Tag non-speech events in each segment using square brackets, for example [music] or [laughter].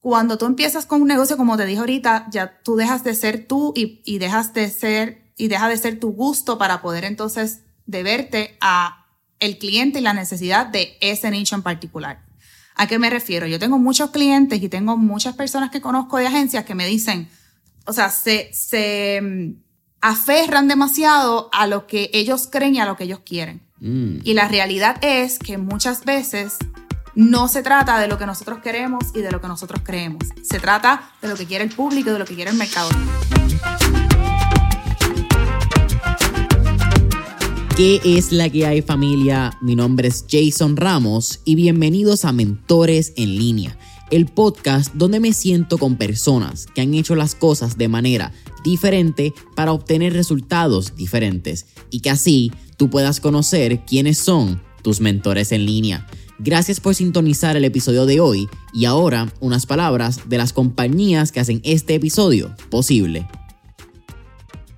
cuando tú empiezas con un negocio, como te dije ahorita, ya tú dejas de ser tú y, y dejas de ser, y deja de ser tu gusto para poder entonces deberte a el cliente y la necesidad de ese nicho en particular. ¿A qué me refiero? Yo tengo muchos clientes y tengo muchas personas que conozco de agencias que me dicen, o sea, se, se mm, aferran demasiado a lo que ellos creen y a lo que ellos quieren. Mm. Y la realidad es que muchas veces no se trata de lo que nosotros queremos y de lo que nosotros creemos. Se trata de lo que quiere el público y de lo que quiere el mercado. ¿Qué es la que hay familia? Mi nombre es Jason Ramos y bienvenidos a Mentores en línea, el podcast donde me siento con personas que han hecho las cosas de manera diferente para obtener resultados diferentes y que así tú puedas conocer quiénes son tus mentores en línea. Gracias por sintonizar el episodio de hoy y ahora unas palabras de las compañías que hacen este episodio posible.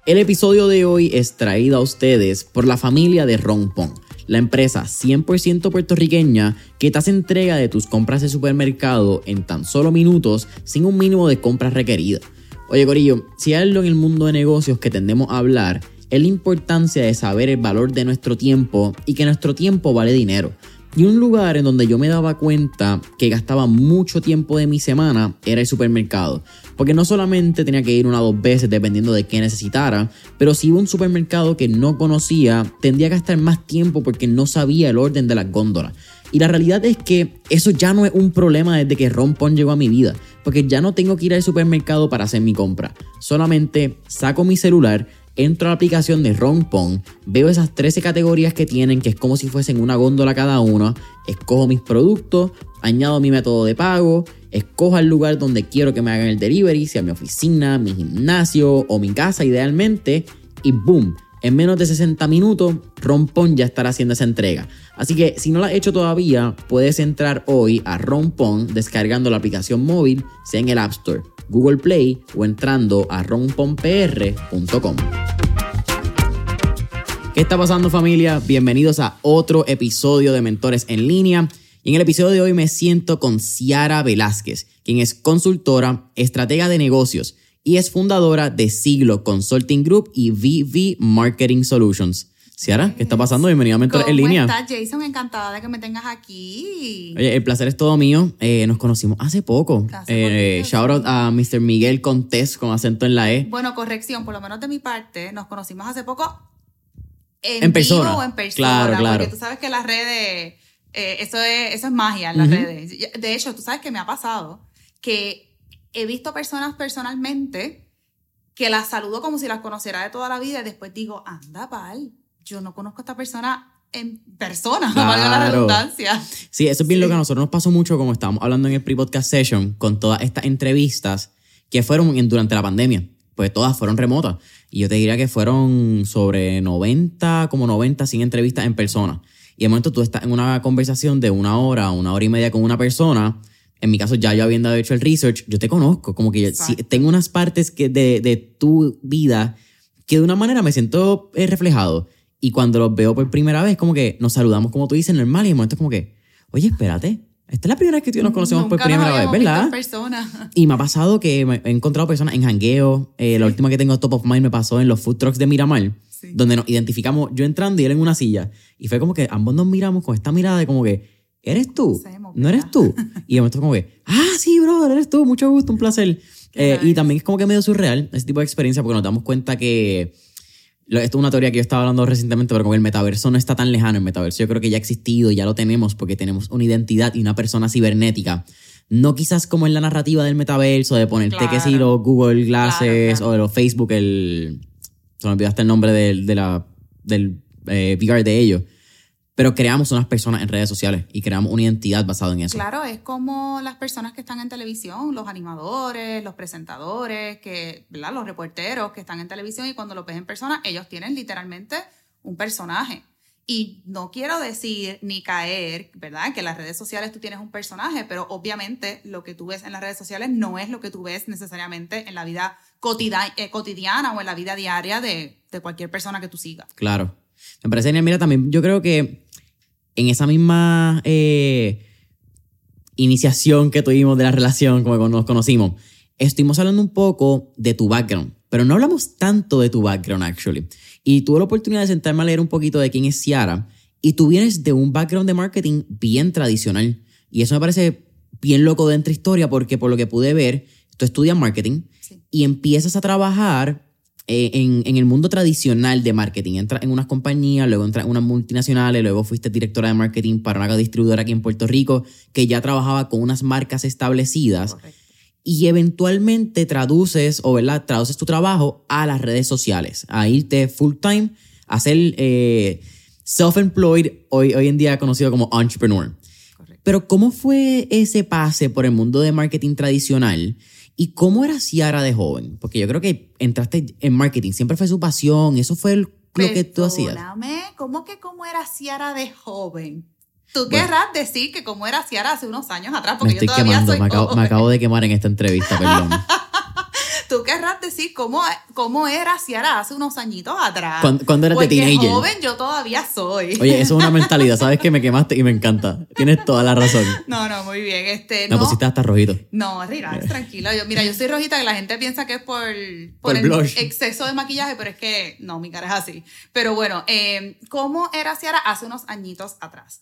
El episodio de hoy es traído a ustedes por la familia de Rompon, la empresa 100% puertorriqueña que te hace entrega de tus compras de supermercado en tan solo minutos sin un mínimo de compras requeridas. Oye Corillo, si hay algo en el mundo de negocios que tendemos a hablar, es la importancia de saber el valor de nuestro tiempo y que nuestro tiempo vale dinero. Y un lugar en donde yo me daba cuenta que gastaba mucho tiempo de mi semana era el supermercado. Porque no solamente tenía que ir una o dos veces dependiendo de qué necesitara, pero si iba a un supermercado que no conocía, tendría que gastar más tiempo porque no sabía el orden de las góndolas. Y la realidad es que eso ya no es un problema desde que Rompon llegó a mi vida, porque ya no tengo que ir al supermercado para hacer mi compra. Solamente saco mi celular, entro a la aplicación de Rompon, veo esas 13 categorías que tienen, que es como si fuesen una góndola cada una, escojo mis productos, añado mi método de pago, escojo el lugar donde quiero que me hagan el delivery, sea mi oficina, mi gimnasio o mi casa idealmente, y boom, en menos de 60 minutos, Rompon ya estará haciendo esa entrega. Así que si no la has hecho todavía, puedes entrar hoy a Rompon descargando la aplicación móvil, sea en el App Store, Google Play o entrando a romponpr.com. ¿Qué está pasando familia? Bienvenidos a otro episodio de Mentores en línea. Y en el episodio de hoy me siento con Ciara Velázquez, quien es consultora, estratega de negocios y es fundadora de Siglo Consulting Group y VV Marketing Solutions. Ciara, ¿qué está pasando? Bienvenida a Mentores en línea. ¿Cómo estás, Jason? Encantada de que me tengas aquí. Oye, el placer es todo mío. Eh, nos conocimos hace poco. Hace Eh, shout out a Mr. Miguel Contés con acento en la E. Bueno, corrección, por lo menos de mi parte, nos conocimos hace poco en, En persona. o en persona. Claro, claro. Porque tú sabes que las redes, eh, eso, es, eso es magia en las Ujú. redes. De hecho, tú sabes que me ha pasado que he visto personas personalmente que las saludo como si las conociera de toda la vida y después digo, anda, pal, yo no conozco a esta persona en persona, [laughs] valga la Claro. redundancia. Sí, eso es bien Sí. lo que a nosotros nos pasó mucho, como estábamos hablando en el pre-podcast session, con todas estas entrevistas que fueron en- durante la pandemia. Pues todas fueron remotas. Y yo te diría que fueron sobre 90, como 90, 100 entrevistas en persona. Y de momento tú estás en una conversación de una hora, una hora y media con una persona. En mi caso, ya yo habiendo hecho el research, yo te conozco. Como que Exacto. tengo unas partes que de, de tu vida que de una manera me siento eh, reflejado. Y cuando los veo por primera vez, como que nos saludamos, como tú dices, normal. Y de momento es como que, oye, espérate. Esta es la primera vez que tú y yo nos conocemos por Nunca nos primera vez, ¿verdad? persona. [laughs] Y me ha pasado que me- he encontrado personas en jangueo. Eh, La última que tengo top of mind me pasó en los food trucks de Miramar, Sí. donde nos identificamos yo entrando y él en una silla. Y fue como que ambos nos miramos con esta mirada de como que, ¿eres tú? ¿No eres tú? Y de momento como que, ah, sí, brother, eres tú, mucho gusto, un placer. Eh, Y también es como que medio surreal ese tipo de experiencia porque nos damos cuenta que esto es una teoría que yo estaba hablando recientemente, pero como el metaverso no está tan lejano, el metaverso yo creo que ya ha existido, ya lo tenemos porque tenemos una identidad y una persona cibernética. No quizás como en la narrativa del metaverso, de ponerte que si Claro. los Google Glasses Claro, claro. o de los Facebook, el... Se me olvidaste el nombre del, de la, del eh, VR de ellos. Pero creamos unas personas en redes sociales y creamos una identidad basada en eso. Claro, es como las personas que están en televisión, los animadores, los presentadores, que, ¿verdad? los reporteros que están en televisión y cuando los ves en persona, ellos tienen literalmente un personaje. Y no quiero decir ni caer, ¿verdad? Que en las redes sociales tú tienes un personaje, pero obviamente lo que tú ves en las redes sociales no es lo que tú ves necesariamente en la vida eh, cotidiana o en la vida diaria de, de cualquier persona que tú sigas. Claro. Me parece genial. Mira, también yo creo que en esa misma eh, iniciación que tuvimos de la relación, como nos conocimos, estuvimos hablando un poco de tu background, pero no hablamos tanto de tu background, actually. Y tuve la oportunidad de sentarme a leer un poquito de quién es Ciara, y tú vienes de un background de marketing bien tradicional. Y eso me parece bien loco dentro de historia, porque por lo que pude ver, tú estudias marketing y empiezas a trabajar eh, en, en, el mundo tradicional de marketing. Entras en unas compañías, luego entras en unas multinacionales, luego fuiste directora de marketing para una distribuidora aquí en Puerto Rico que ya trabajaba con unas marcas establecidas. Y eventualmente traduces, o ¿verdad? Traduces tu trabajo a las redes sociales, a irte full time, a ser eh, self-employed, hoy, hoy en día conocido como entrepreneur. Pero ¿cómo fue ese pase por el mundo de marketing tradicional? ¿Y cómo era Ciara de joven? Porque yo creo que entraste en marketing, siempre fue su pasión, eso fue lo que tú hacías. ¿cómo que cómo era Ciara de joven? Tú querrás decir que cómo era Ciara hace unos años atrás, porque me estoy yo todavía quemando, soy me acabo, me acabo de quemar en esta entrevista, perdón. [laughs] tú querrás decir cómo, cómo era Ciara hace unos añitos atrás. ¿Cuándo, eras de teenager? joven yo todavía soy. Oye, eso es una mentalidad, sabes que me quemaste y me encanta. Tienes toda la razón. No, no, muy bien. Este, me pusiste hasta rojito. No, relax, tranquilo. Yo, mira, yo soy rojita que la gente piensa que es por, por, el exceso de maquillaje, pero es que no, mi cara es así. Pero bueno, eh, ¿cómo era Ciara hace unos añitos atrás?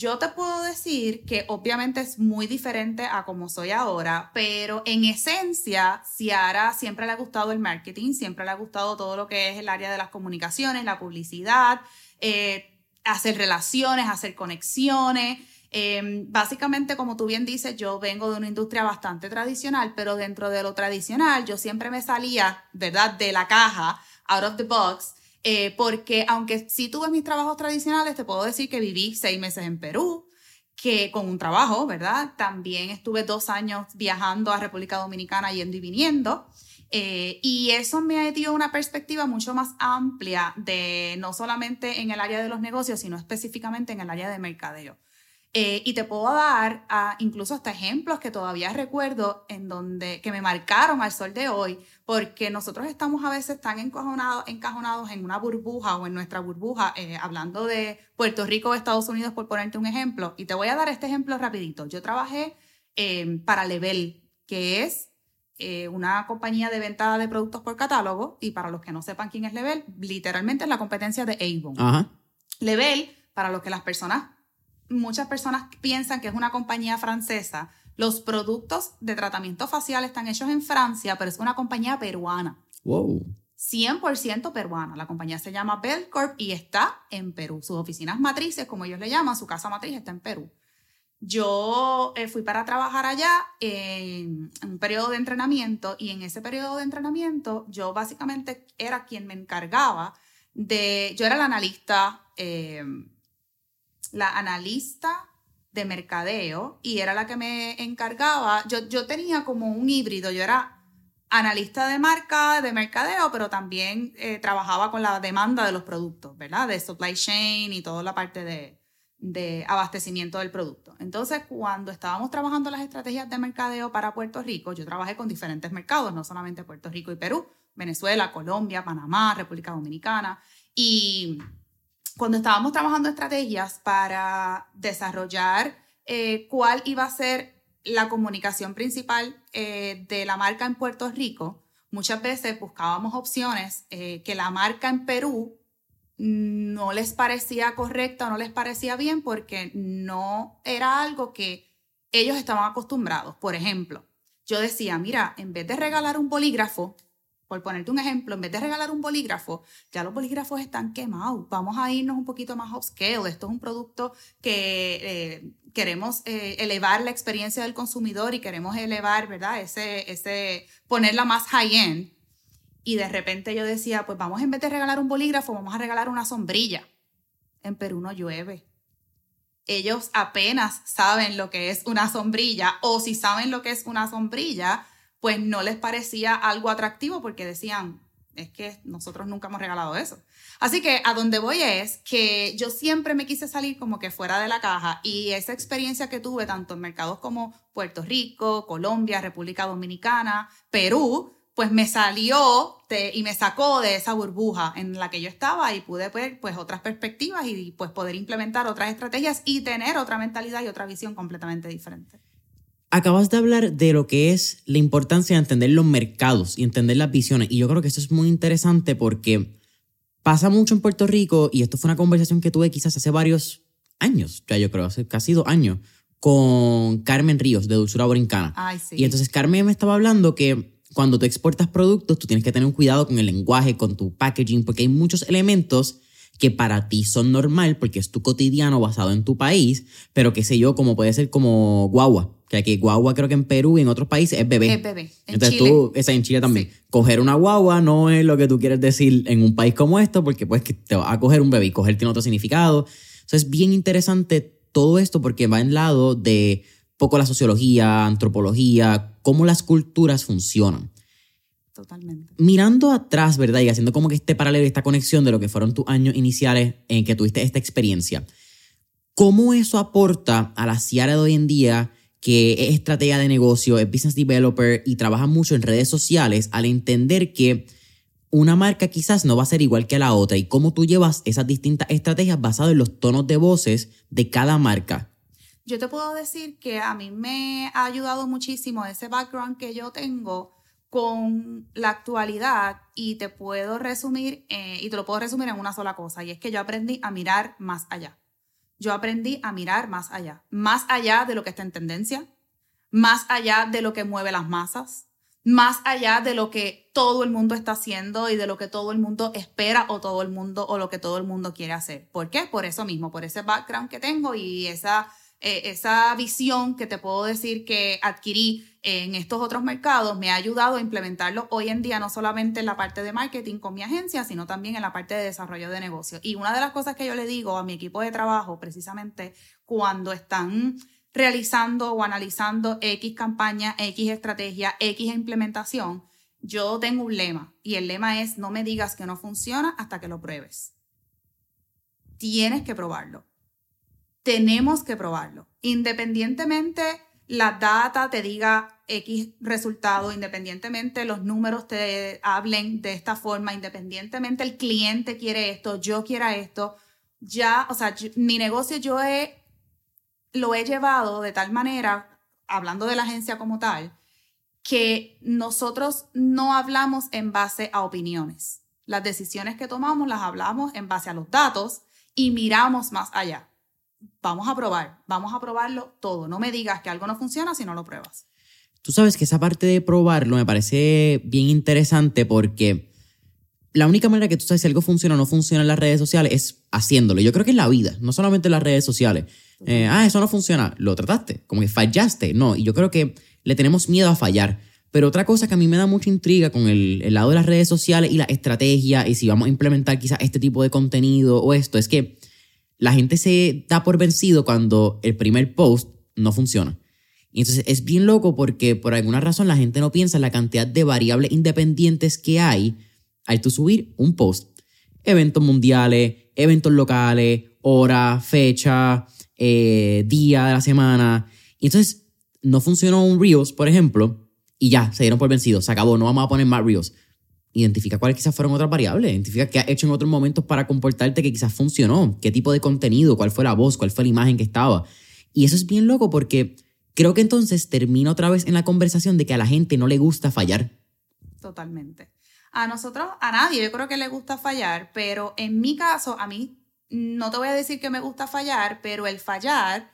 Yo te puedo decir que obviamente es muy diferente a como soy ahora, pero en esencia, Ciara siempre le ha gustado el marketing, siempre le ha gustado todo lo que es el área de las comunicaciones, la publicidad, eh, hacer relaciones, hacer conexiones. Em, básicamente, como tú bien dices, yo vengo de una industria bastante tradicional, pero dentro de lo tradicional yo siempre me salía, ¿verdad?, de la caja, out of the box, eh, porque aunque sí tuve mis trabajos tradicionales, te puedo decir que viví seis meses en Perú, que con un trabajo, ¿verdad? También estuve dos años viajando a República Dominicana, yendo y viniendo. Eh, y eso me dio una perspectiva mucho más amplia de no solamente en el área de los negocios, sino específicamente en el área de mercadeo. Eh, y te puedo dar incluso hasta ejemplos que todavía recuerdo en donde, que me marcaron al sol de hoy, porque nosotros estamos a veces tan encajonados, encajonados en una burbuja o en nuestra burbuja, eh, hablando de Puerto Rico o Estados Unidos, por ponerte un ejemplo. Y te voy a dar este ejemplo rapidito. Yo trabajé eh, para Level, que es una compañía de venta de productos por catálogo, y para los que no sepan quién es Level, literalmente es la competencia de Avon. Level, para los que las personas muchas personas piensan que es una compañía francesa. Los productos de tratamiento facial están hechos en Francia, pero es una compañía peruana. Wow. 100% peruana. La compañía se llama Belcorp y está en Perú. Sus oficinas matrices, como ellos le llaman, su casa matriz está en Perú. Yo eh, fui para trabajar allá en, un periodo de entrenamiento y en ese periodo de entrenamiento yo básicamente era quien me encargaba de, yo era la analista eh, la analista de mercadeo y era la que me encargaba. Yo, yo tenía como un híbrido, yo era analista de marca, de mercadeo, pero también eh, trabajaba con la demanda de los productos, ¿verdad? De supply chain y toda la parte de, de abastecimiento del producto. Entonces, cuando estábamos trabajando las estrategias de mercadeo para Puerto Rico, yo trabajé con diferentes mercados, no solamente Puerto Rico y Perú, Venezuela, Colombia, Panamá, República Dominicana, y cuando estábamos trabajando estrategias para desarrollar eh, cuál iba a ser la comunicación principal eh, de la marca en Puerto Rico, muchas veces buscábamos opciones eh, que la marca en Perú no les parecía correcta o no les parecía bien porque no era algo que ellos estaban acostumbrados. Por ejemplo, yo decía, mira, en vez de regalar un bolígrafo, por ponerte un ejemplo, en vez de regalar un bolígrafo, ya los bolígrafos están quemados. Vamos a irnos un poquito más upscale. Esto es un producto que eh, queremos eh, elevar la experiencia del consumidor y queremos elevar, ¿verdad? Ese, ese, ponerla más high-end. Y de repente yo decía, pues vamos en vez de regalar un bolígrafo, vamos a regalar una sombrilla. En Perú no llueve. Ellos apenas saben lo que es una sombrilla o si saben lo que es una sombrilla, pues no les parecía algo atractivo porque decían, es que nosotros nunca hemos regalado eso. Así que a donde voy es que yo siempre me quise salir como que fuera de la caja y esa experiencia que tuve tanto en mercados como Puerto Rico, Colombia, República Dominicana, Perú, pues me salió y me sacó de esa burbuja en la que yo estaba y pude ver pues otras perspectivas y pues poder implementar otras estrategias y tener otra mentalidad y otra visión completamente diferente. Acabas de hablar de lo que es la importancia de entender los mercados y entender las visiones. Y yo creo que eso es muy interesante porque pasa mucho en Puerto Rico y esto fue una conversación que tuve quizás hace varios años, ya yo creo, hace casi dos años, con Carmen Ríos de Dulzura Brincana. Y entonces Carmen me estaba hablando que cuando tú exportas productos, tú tienes que tener un cuidado con el lenguaje, con tu packaging, porque hay muchos elementos que para ti son normal porque es tu cotidiano basado en tu país, pero qué sé yo, como puede ser como guagua, que aquí guagua creo que en Perú y en otros países es bebé. Es bebé. En Entonces tú, esa en Chile también, coger una guagua no es lo que tú quieres decir en un país como esto, porque pues que te va a coger un bebé y coger tiene otro significado. Entonces es bien interesante todo esto porque va en lado de poco la sociología, antropología, cómo las culturas funcionan. Totalmente. Mirando atrás, ¿verdad? Y haciendo como que este paralelo, esta conexión de lo que fueron tus años iniciales en que tuviste esta experiencia, ¿cómo eso aporta a la Ciara de hoy en día que es estrategia de negocio, es business developer y trabaja mucho en redes sociales al entender que una marca quizás no va a ser igual que la otra y cómo tú llevas esas distintas estrategias basadas en los tonos de voces de cada marca yo te puedo decir que a mí me ha ayudado muchísimo ese background que yo tengo con la actualidad y te puedo resumir, eh, y te lo puedo resumir en una sola cosa, y es que yo aprendí a mirar más allá. Yo aprendí a mirar más allá, más allá de lo que está en tendencia, más allá de lo que mueve las masas, más allá de lo que todo el mundo está haciendo y de lo que todo el mundo espera o todo el mundo o lo que todo el mundo quiere hacer. ¿Por qué? Por eso mismo, por ese background que tengo y esa eh, esa visión que te puedo decir que adquirí en estos otros mercados me ha ayudado a implementarlo hoy en día, no solamente en la parte de marketing con mi agencia, sino también en la parte de desarrollo de negocio. Y una de las cosas que yo le digo a mi equipo de trabajo, precisamente cuando están realizando o analizando X campaña, X estrategia, X implementación, yo tengo un lema y el lema es no me digas que no funciona hasta que lo pruebes. Tienes que probarlo tenemos que probarlo. Independientemente la data te diga X resultado, independientemente los números te hablen de esta forma, independientemente el cliente quiere esto, yo quiera esto, ya, o sea, mi negocio yo he, lo he llevado de tal manera, hablando de la agencia como tal, que nosotros no hablamos en base a opiniones. Las decisiones que tomamos las hablamos en base a los datos y miramos más allá vamos a probar, vamos a probarlo todo. No me digas que algo no funciona si no lo pruebas. Tú sabes que esa parte de probarlo me parece bien interesante porque la única manera que tú sabes si algo funciona o no funciona en las redes sociales es haciéndolo. Yo creo que en la vida, no solamente en las redes sociales. Eh, ah, eso no funciona, lo trataste, como que fallaste. No, y yo creo que le tenemos miedo a fallar. Pero otra cosa que a mí me da mucha intriga con el, el lado de las redes sociales y la estrategia y si vamos a implementar quizás este tipo de contenido o esto, es que la gente se da por vencido cuando el primer post no funciona. Y entonces es bien loco porque por alguna razón la gente no piensa en la cantidad de variables independientes que hay al tú subir un post. Eventos mundiales, eventos locales, hora, fecha, eh, día de la semana. Y entonces no funcionó un Reels, por ejemplo, y ya, se dieron por vencidos, se acabó, no vamos a poner más Reels identifica cuáles quizás fueron otras variables, identifica qué has hecho en otros momentos para comportarte que quizás funcionó, qué tipo de contenido, cuál fue la voz, cuál fue la imagen que estaba. Y eso es bien loco porque creo que entonces termina otra vez en la conversación de que a la gente no le gusta fallar. Totalmente. A nosotros, a nadie, yo creo que le gusta fallar, pero en mi caso, a mí no te voy a decir que me gusta fallar, pero el fallar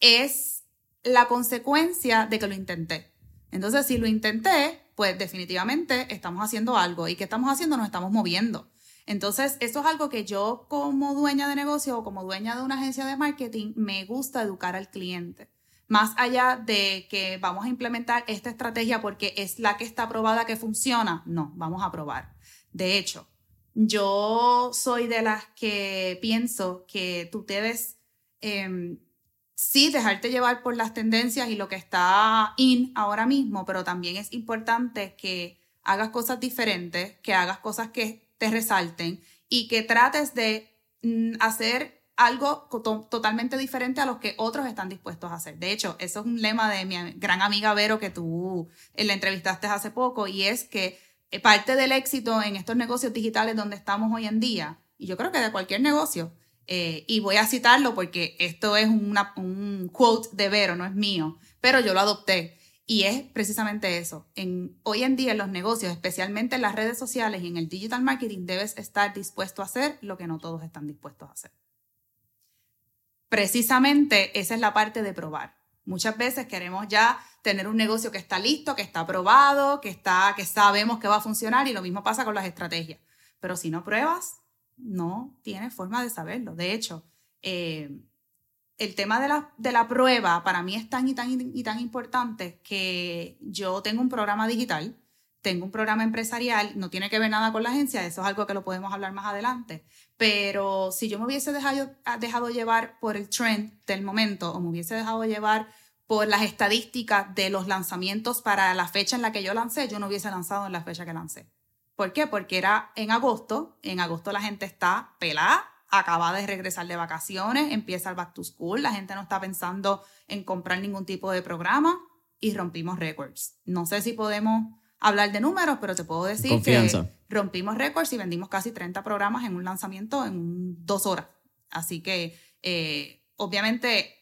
es la consecuencia de que lo intenté. Entonces, si lo intenté, pues definitivamente estamos haciendo algo. ¿Y qué estamos haciendo? Nos estamos moviendo. Entonces, esto es algo que yo como dueña de negocio o como dueña de una agencia de marketing me gusta educar al cliente. Más allá de que vamos a implementar esta estrategia porque es la que está probada que funciona, no, vamos a probar. De hecho, yo soy de las que pienso que tú debes em, sí dejarte llevar por las tendencias y lo que está in ahora mismo, pero también es importante que hagas cosas diferentes, que hagas cosas que te resalten y que trates de mm, hacer algo totalmente diferente a lo que otros están dispuestos a hacer. De hecho, eso es un lema de mi gran amiga Vero que tú eh, le entrevistaste hace poco y es que eh, parte del éxito en estos negocios digitales donde estamos hoy en día, y yo creo que de cualquier negocio, eh, y voy a citarlo porque esto es un quote de Vero, no es mío, pero yo lo adopté. Y es precisamente eso. Hoy en día en los negocios, especialmente en las redes sociales y en el digital marketing, debes estar dispuesto a hacer lo que no todos están dispuestos a hacer. Precisamente esa es la parte de probar. Muchas veces queremos ya tener un negocio que está listo, que está aprobado, que, está, que sabemos que va a funcionar y lo mismo pasa con las estrategias. Pero si no pruebas, no tienes forma de saberlo. De hecho, eh, el tema de la, de la prueba para mí es tan y tan y tan importante que yo tengo un programa digital, tengo un programa empresarial, no tiene que ver nada con la agencia, eso es algo que lo podemos hablar más adelante, pero si yo me hubiese dejado, dejado llevar por el trend del momento o me hubiese dejado llevar por las estadísticas de los lanzamientos para la fecha en la que yo lancé, yo no hubiese lanzado en la fecha que lancé. ¿Por qué? Porque era en agosto, en agosto la gente está pelada, acaba de regresar de vacaciones, empieza el back to school, la gente no está pensando en comprar ningún tipo de programa y rompimos récords. No sé si podemos hablar de números, pero te puedo decir que rompimos récords y vendimos casi 30 programas en un lanzamiento en dos horas. Así que, eh, obviamente,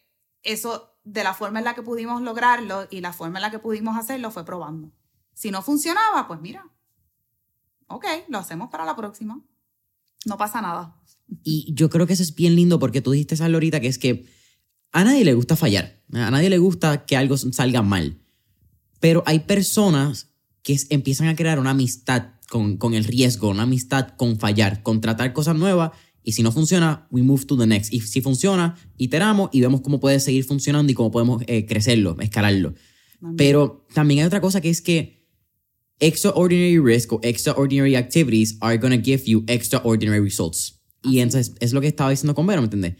eso de la forma en la que pudimos lograrlo y la forma en la que pudimos hacerlo fue probando. Si no funcionaba, pues mira, ok, lo hacemos para la próxima. No pasa nada. Y yo creo que eso es bien lindo porque tú dijiste esa ahorita que es que a nadie le gusta fallar, a nadie le gusta que algo salga mal, pero hay personas que empiezan a crear una amistad con, con el riesgo, una amistad con fallar, con tratar cosas nuevas y si no funciona, we move to the next. Y si funciona, iteramos y vemos cómo puede seguir funcionando y cómo podemos eh, crecerlo, escalarlo. Pero también hay otra cosa que es que extraordinary risk o extraordinary activities are going to give you extraordinary results. Y entonces es lo que estaba diciendo con Vero, ¿me entiendes?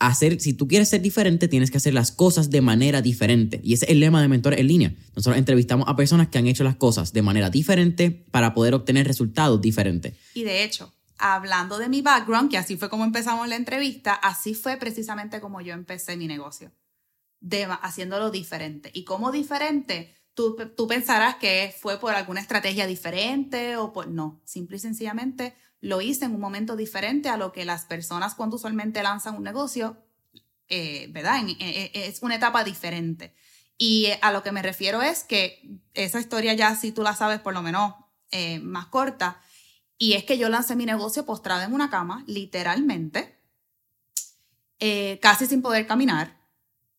Hacer, si tú quieres ser diferente, tienes que hacer las cosas de manera diferente. Y ese es el lema de Mentor en línea. Nosotros entrevistamos a personas que han hecho las cosas de manera diferente para poder obtener resultados diferentes. Y de hecho, hablando de mi background, que así fue como empezamos la entrevista, así fue precisamente como yo empecé mi negocio, de, haciéndolo diferente. ¿Y como diferente? Tú, pensarás que fue por alguna estrategia diferente o por... No, simple y sencillamente lo hice en un momento diferente a lo que las personas cuando usualmente lanzan un negocio, eh, ¿verdad? es una etapa diferente. Y a lo que me refiero es que esa historia ya si tú la sabes por lo menos eh, más corta, y es que yo lancé mi negocio postrada en una cama, literalmente, eh, casi sin poder caminar.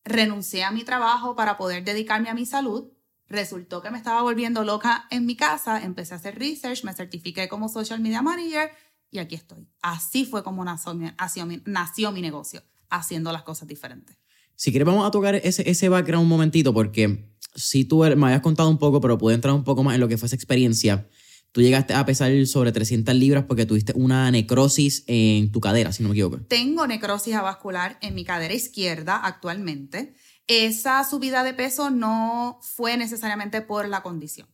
Renuncié a mi trabajo para poder dedicarme a mi salud Resultó que me estaba volviendo loca en mi casa, empecé a hacer research, me certifiqué como social media manager y aquí estoy. Así fue como nació mi, nació mi negocio, haciendo las cosas diferentes. Si quieres vamos a tocar ese, ese background un momentito porque si tú me habías contado un poco, pero pude entrar un poco más en lo que fue esa experiencia. Tú llegaste a pesar sobre 300 libras porque tuviste una necrosis en tu cadera, si no me equivoco. Tengo necrosis avascular en mi cadera izquierda actualmente esa subida de peso no fue necesariamente por la condición.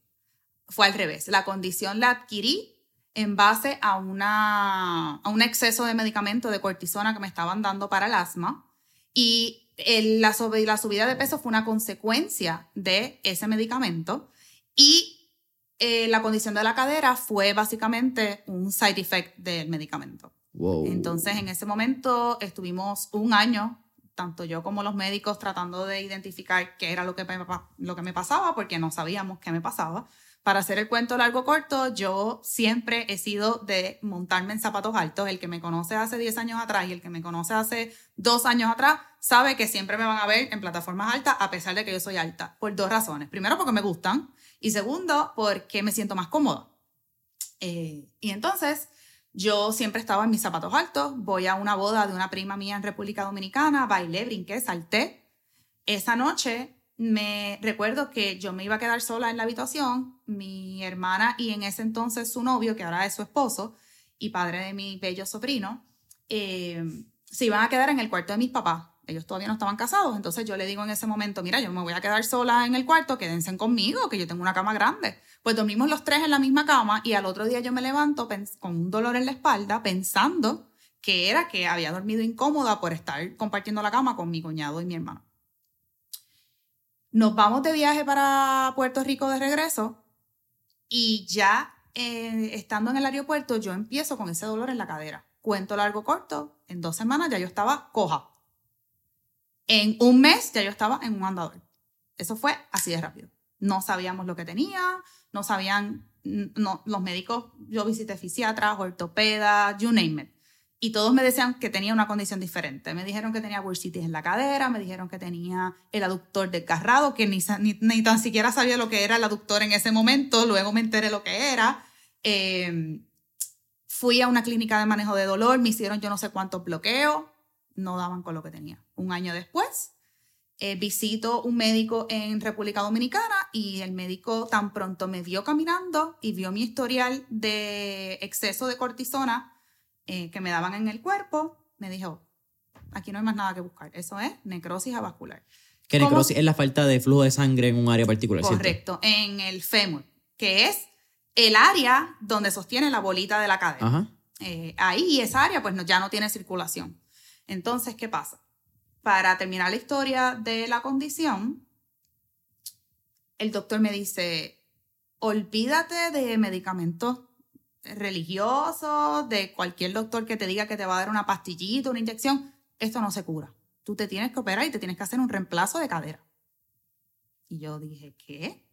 Fue al revés. La condición la adquirí en base a, una, a un exceso de medicamento de cortisona que me estaban dando para el asma. Y la, la subida de peso fue una consecuencia de ese medicamento. Y eh, la condición de la cadera fue básicamente un side effect del medicamento. Entonces, en ese momento estuvimos un año tanto yo como los médicos tratando de identificar qué era lo que me, lo que me pasaba, porque no sabíamos qué me pasaba. Para hacer el cuento largo corto, yo siempre he sido de montarme en zapatos altos. El que me conoce hace 10 años atrás y el que me conoce hace dos años atrás sabe que siempre me van a ver en plataformas altas a pesar de que yo soy alta, por dos razones. Primero, porque me gustan y segundo, porque me siento más cómoda. Eh, y entonces, yo siempre estaba en mis zapatos altos, voy a una boda de una prima mía en República Dominicana, bailé, brinqué, salté. Esa noche me recuerdo que yo me iba a quedar sola en la habitación, mi hermana y en ese entonces su novio, que ahora es su esposo y padre de mi bello sobrino, eh, se iban a quedar en el cuarto de mis papás. Ellos todavía no estaban casados, entonces yo le digo en ese momento, mira, yo me voy a quedar sola en el cuarto, quédense conmigo, que yo tengo una cama grande. Pues dormimos los tres en la misma cama y al otro día yo me levanto con un dolor en la espalda pensando que era que había dormido incómoda por estar compartiendo la cama con mi cuñado y mi hermano. Nos vamos de viaje para Puerto Rico de regreso y ya eh, estando en el aeropuerto, yo empiezo con ese dolor en la cadera. Cuento largo corto, en dos semanas ya yo estaba coja. En un mes ya yo estaba en un andador. Eso fue así de rápido. No sabíamos lo que tenía, no sabían, no, los médicos, yo visité fisiatras, ortopedas, you name it. Y todos me decían que tenía una condición diferente. Me dijeron que tenía bursitis en la cadera, me dijeron que tenía el aductor desgarrado, que ni, ni, tan siquiera sabía lo que era el aductor en ese momento, luego me enteré lo que era. Em, fui a una clínica de manejo de dolor, me hicieron yo no sé cuántos bloqueos, no daban con lo que tenía. Un año después, eh, visito un médico en República Dominicana y el médico tan pronto me vio caminando y vio mi historial de exceso de cortisona eh, que me daban en el cuerpo, me dijo, aquí no hay más nada que buscar. Eso es necrosis avascular. Que necrosis es la falta de flujo de sangre en un área particular, Correcto, en el fémur, que es el área donde sostiene la bolita de la cadera. Eh, ahí esa área pues no, ya no tiene circulación. Entonces, ¿qué pasa? Para terminar la historia de la condición, el doctor me dice, olvídate de medicamentos religioso, de cualquier doctor que te diga que te va a dar una pastillita, una inyección, esto no se cura. Tú te tienes que operar y te tienes que hacer un reemplazo de cadera. Y yo dije, ¿qué?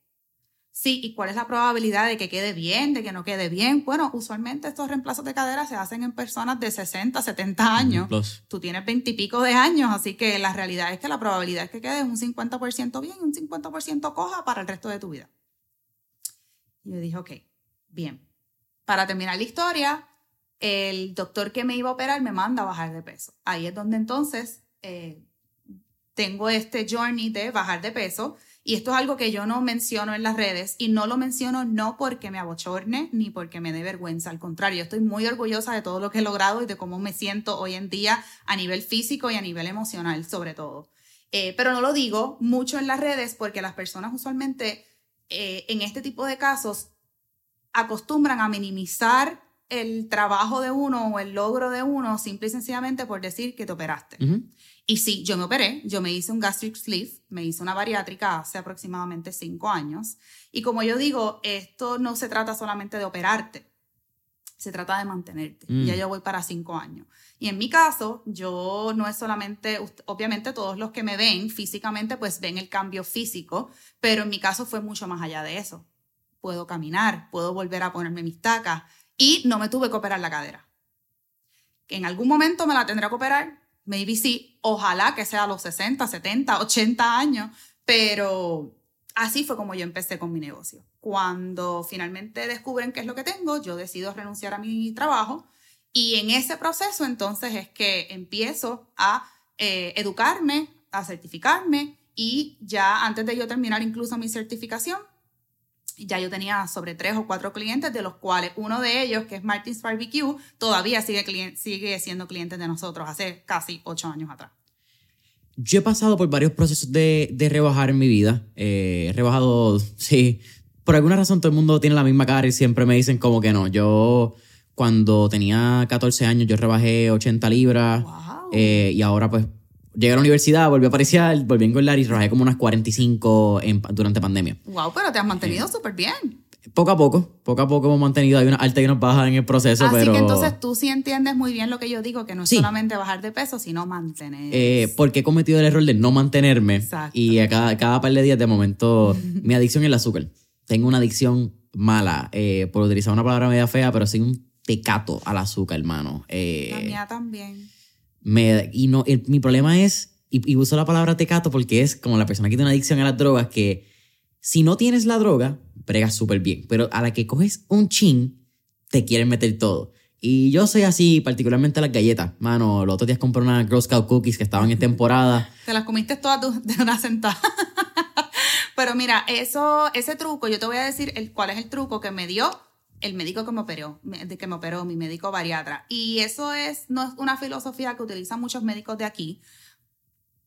Sí, ¿y cuál es la probabilidad de que quede bien, de que no quede bien? Bueno, usualmente estos reemplazos de cadera se hacen en personas de 60, 70 años. Tú tienes 20 y pico de años, así que la realidad es que la probabilidad es que quede un 50% bien y un 50% coja para el resto de tu vida. Y yo dije, ok, bien, para terminar la historia, el doctor que me iba a operar me manda a bajar de peso. Ahí es donde entonces eh, tengo este journey de bajar de peso. Y esto es algo que yo no menciono en las redes y no lo menciono no porque me abochorne ni porque me dé vergüenza. Al contrario, estoy muy orgullosa de todo lo que he logrado y de cómo me siento hoy en día a nivel físico y a nivel emocional sobre todo. Eh, pero no lo digo mucho en las redes porque las personas usualmente eh, en este tipo de casos acostumbran a minimizar el trabajo de uno o el logro de uno simple y sencillamente por decir que te operaste. Y sí, yo me operé, yo me hice un gastric sleeve, me hice una bariátrica hace aproximadamente cinco años. Y como yo digo, esto no se trata solamente de operarte, se trata de mantenerte. Mm. Ya yo voy para cinco años. Y en mi caso, yo no es solamente, obviamente todos los que me ven físicamente, pues ven el cambio físico, pero en mi caso fue mucho más allá de eso puedo caminar, puedo volver a ponerme mis tacas y no me tuve que operar la cadera. En algún momento me la tendré que operar, maybe sí, ojalá que sea a los 60, 70, 80 años, pero así fue como yo empecé con mi negocio. Cuando finalmente descubren qué es lo que tengo, yo decido renunciar a mi trabajo y en ese proceso entonces es que empiezo a eh, educarme, a certificarme y ya antes de yo terminar incluso mi certificación, ya yo tenía sobre tres o cuatro clientes, de los cuales uno de ellos, que es Martins Barbecue, todavía sigue, sigue siendo cliente de nosotros hace casi ocho años atrás. Yo he pasado por varios procesos de, de rebajar en mi vida. Eh, he rebajado, [laughs] sí. Por alguna razón todo el mundo tiene la misma cara y siempre me dicen como que no. Yo cuando tenía 14 años yo rebajé 80 libras eh, y ahora pues llegué a la universidad, volví a aparecer, volví a engordar y trabajé como unas 45 durante pandemia. Wow, pero te has mantenido súper bien. Poco a poco, poco a poco hemos mantenido, hay una alta y una baja en el proceso, Así pero... que entonces tú sí entiendes muy bien lo que yo digo, que no es solamente bajar de peso, sino mantener. Eh, porque he cometido el error de no mantenerme. Exacto. Y a cada, cada par de días, de momento, [laughs] mi adicción es el azúcar. Tengo una adicción mala, eh, por utilizar una palabra media fea, pero sí un pecato al azúcar, hermano. Eh, la mía también y no, mi problema es, y, uso la palabra tecato porque es como la persona que tiene una adicción a las drogas, que si no tienes la droga, pregas súper bien, pero a la que coges un chin, te quieren meter todo. Y yo soy así, particularmente las galletas. Mano, los otros días compré unas Girl Scout Cookies que estaban en temporada. Te las comiste todas de una sentada. [laughs] Pero mira, eso, ese truco, yo te voy a decir el, cuál es el truco que me dio el médico que me operó, de que me operó, mi médico bariatra. Y eso es, no es una filosofía que utilizan muchos médicos de aquí.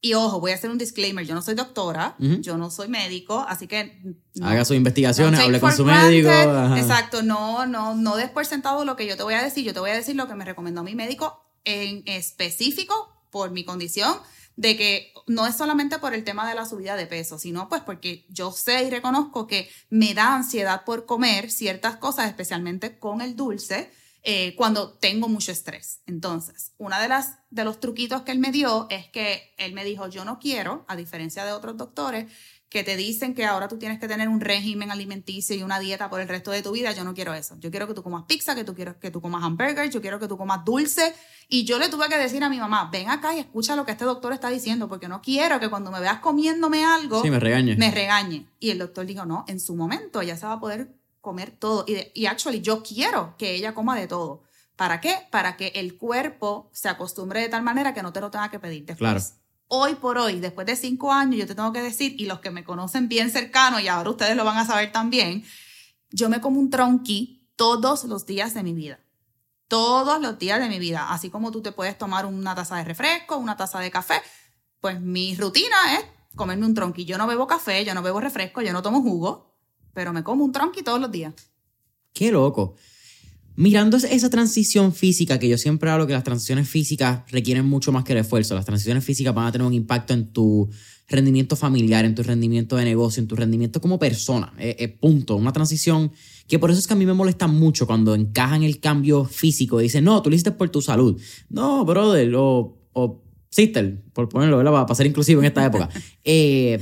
Y ojo, voy a hacer un disclaimer, yo no soy doctora, yo no soy médico, así que... Haga sus investigaciones, hable con su médico. Exacto, no, no, no des por sentado lo que yo te voy a decir, yo te voy a decir lo que me recomendó mi médico en específico por mi condición de que no es solamente por el tema de la subida de peso, sino pues porque yo sé y reconozco que me da ansiedad por comer ciertas cosas, especialmente con el dulce, eh, cuando tengo mucho estrés. Entonces, una de las de los truquitos que él me dio es que él me dijo, yo no quiero, a diferencia de otros doctores, que te dicen que ahora tú tienes que tener un régimen alimenticio y una dieta por el resto de tu vida, yo no quiero eso. Yo quiero que tú comas pizza, que tú quieras que tú comas hamburger, yo quiero que tú comas dulce. Y yo le tuve que decir a mi mamá, ven acá y escucha lo que este doctor está diciendo, porque no quiero que cuando me veas comiéndome algo, me regañe. Me regañe. Y el doctor dijo, no, en su momento ella se va a poder comer todo. Y, y actually, yo quiero que ella coma de todo. ¿Para qué? Para que el cuerpo se acostumbre de tal manera que no te lo tenga que pedir después. Claro hoy por hoy, después de cinco años, yo te tengo que decir, y los que me conocen bien cercano, y ahora ustedes lo van a saber también, yo me como un tronqui todos los días de mi vida. Todos los días de mi vida. Así como tú te puedes tomar una taza de refresco, una taza de café, pues mi rutina es comerme un tronqui. Yo no bebo café, yo no bebo refresco, yo no tomo jugo, pero me como un tronqui todos los días. Qué loco mirando esa transición física, que yo siempre hablo que las transiciones físicas requieren mucho más que el esfuerzo, las transiciones físicas van a tener un impacto en tu rendimiento familiar, en tu rendimiento de negocio, en tu rendimiento como persona. punto. Una transición que por eso es que a mí me molesta mucho cuando encajan el cambio físico y dicen, no, tú lo hiciste por tu salud. No, brother, o, o sister, por ponerlo, ¿verdad? Para ser inclusivo en esta época. [laughs] Eh,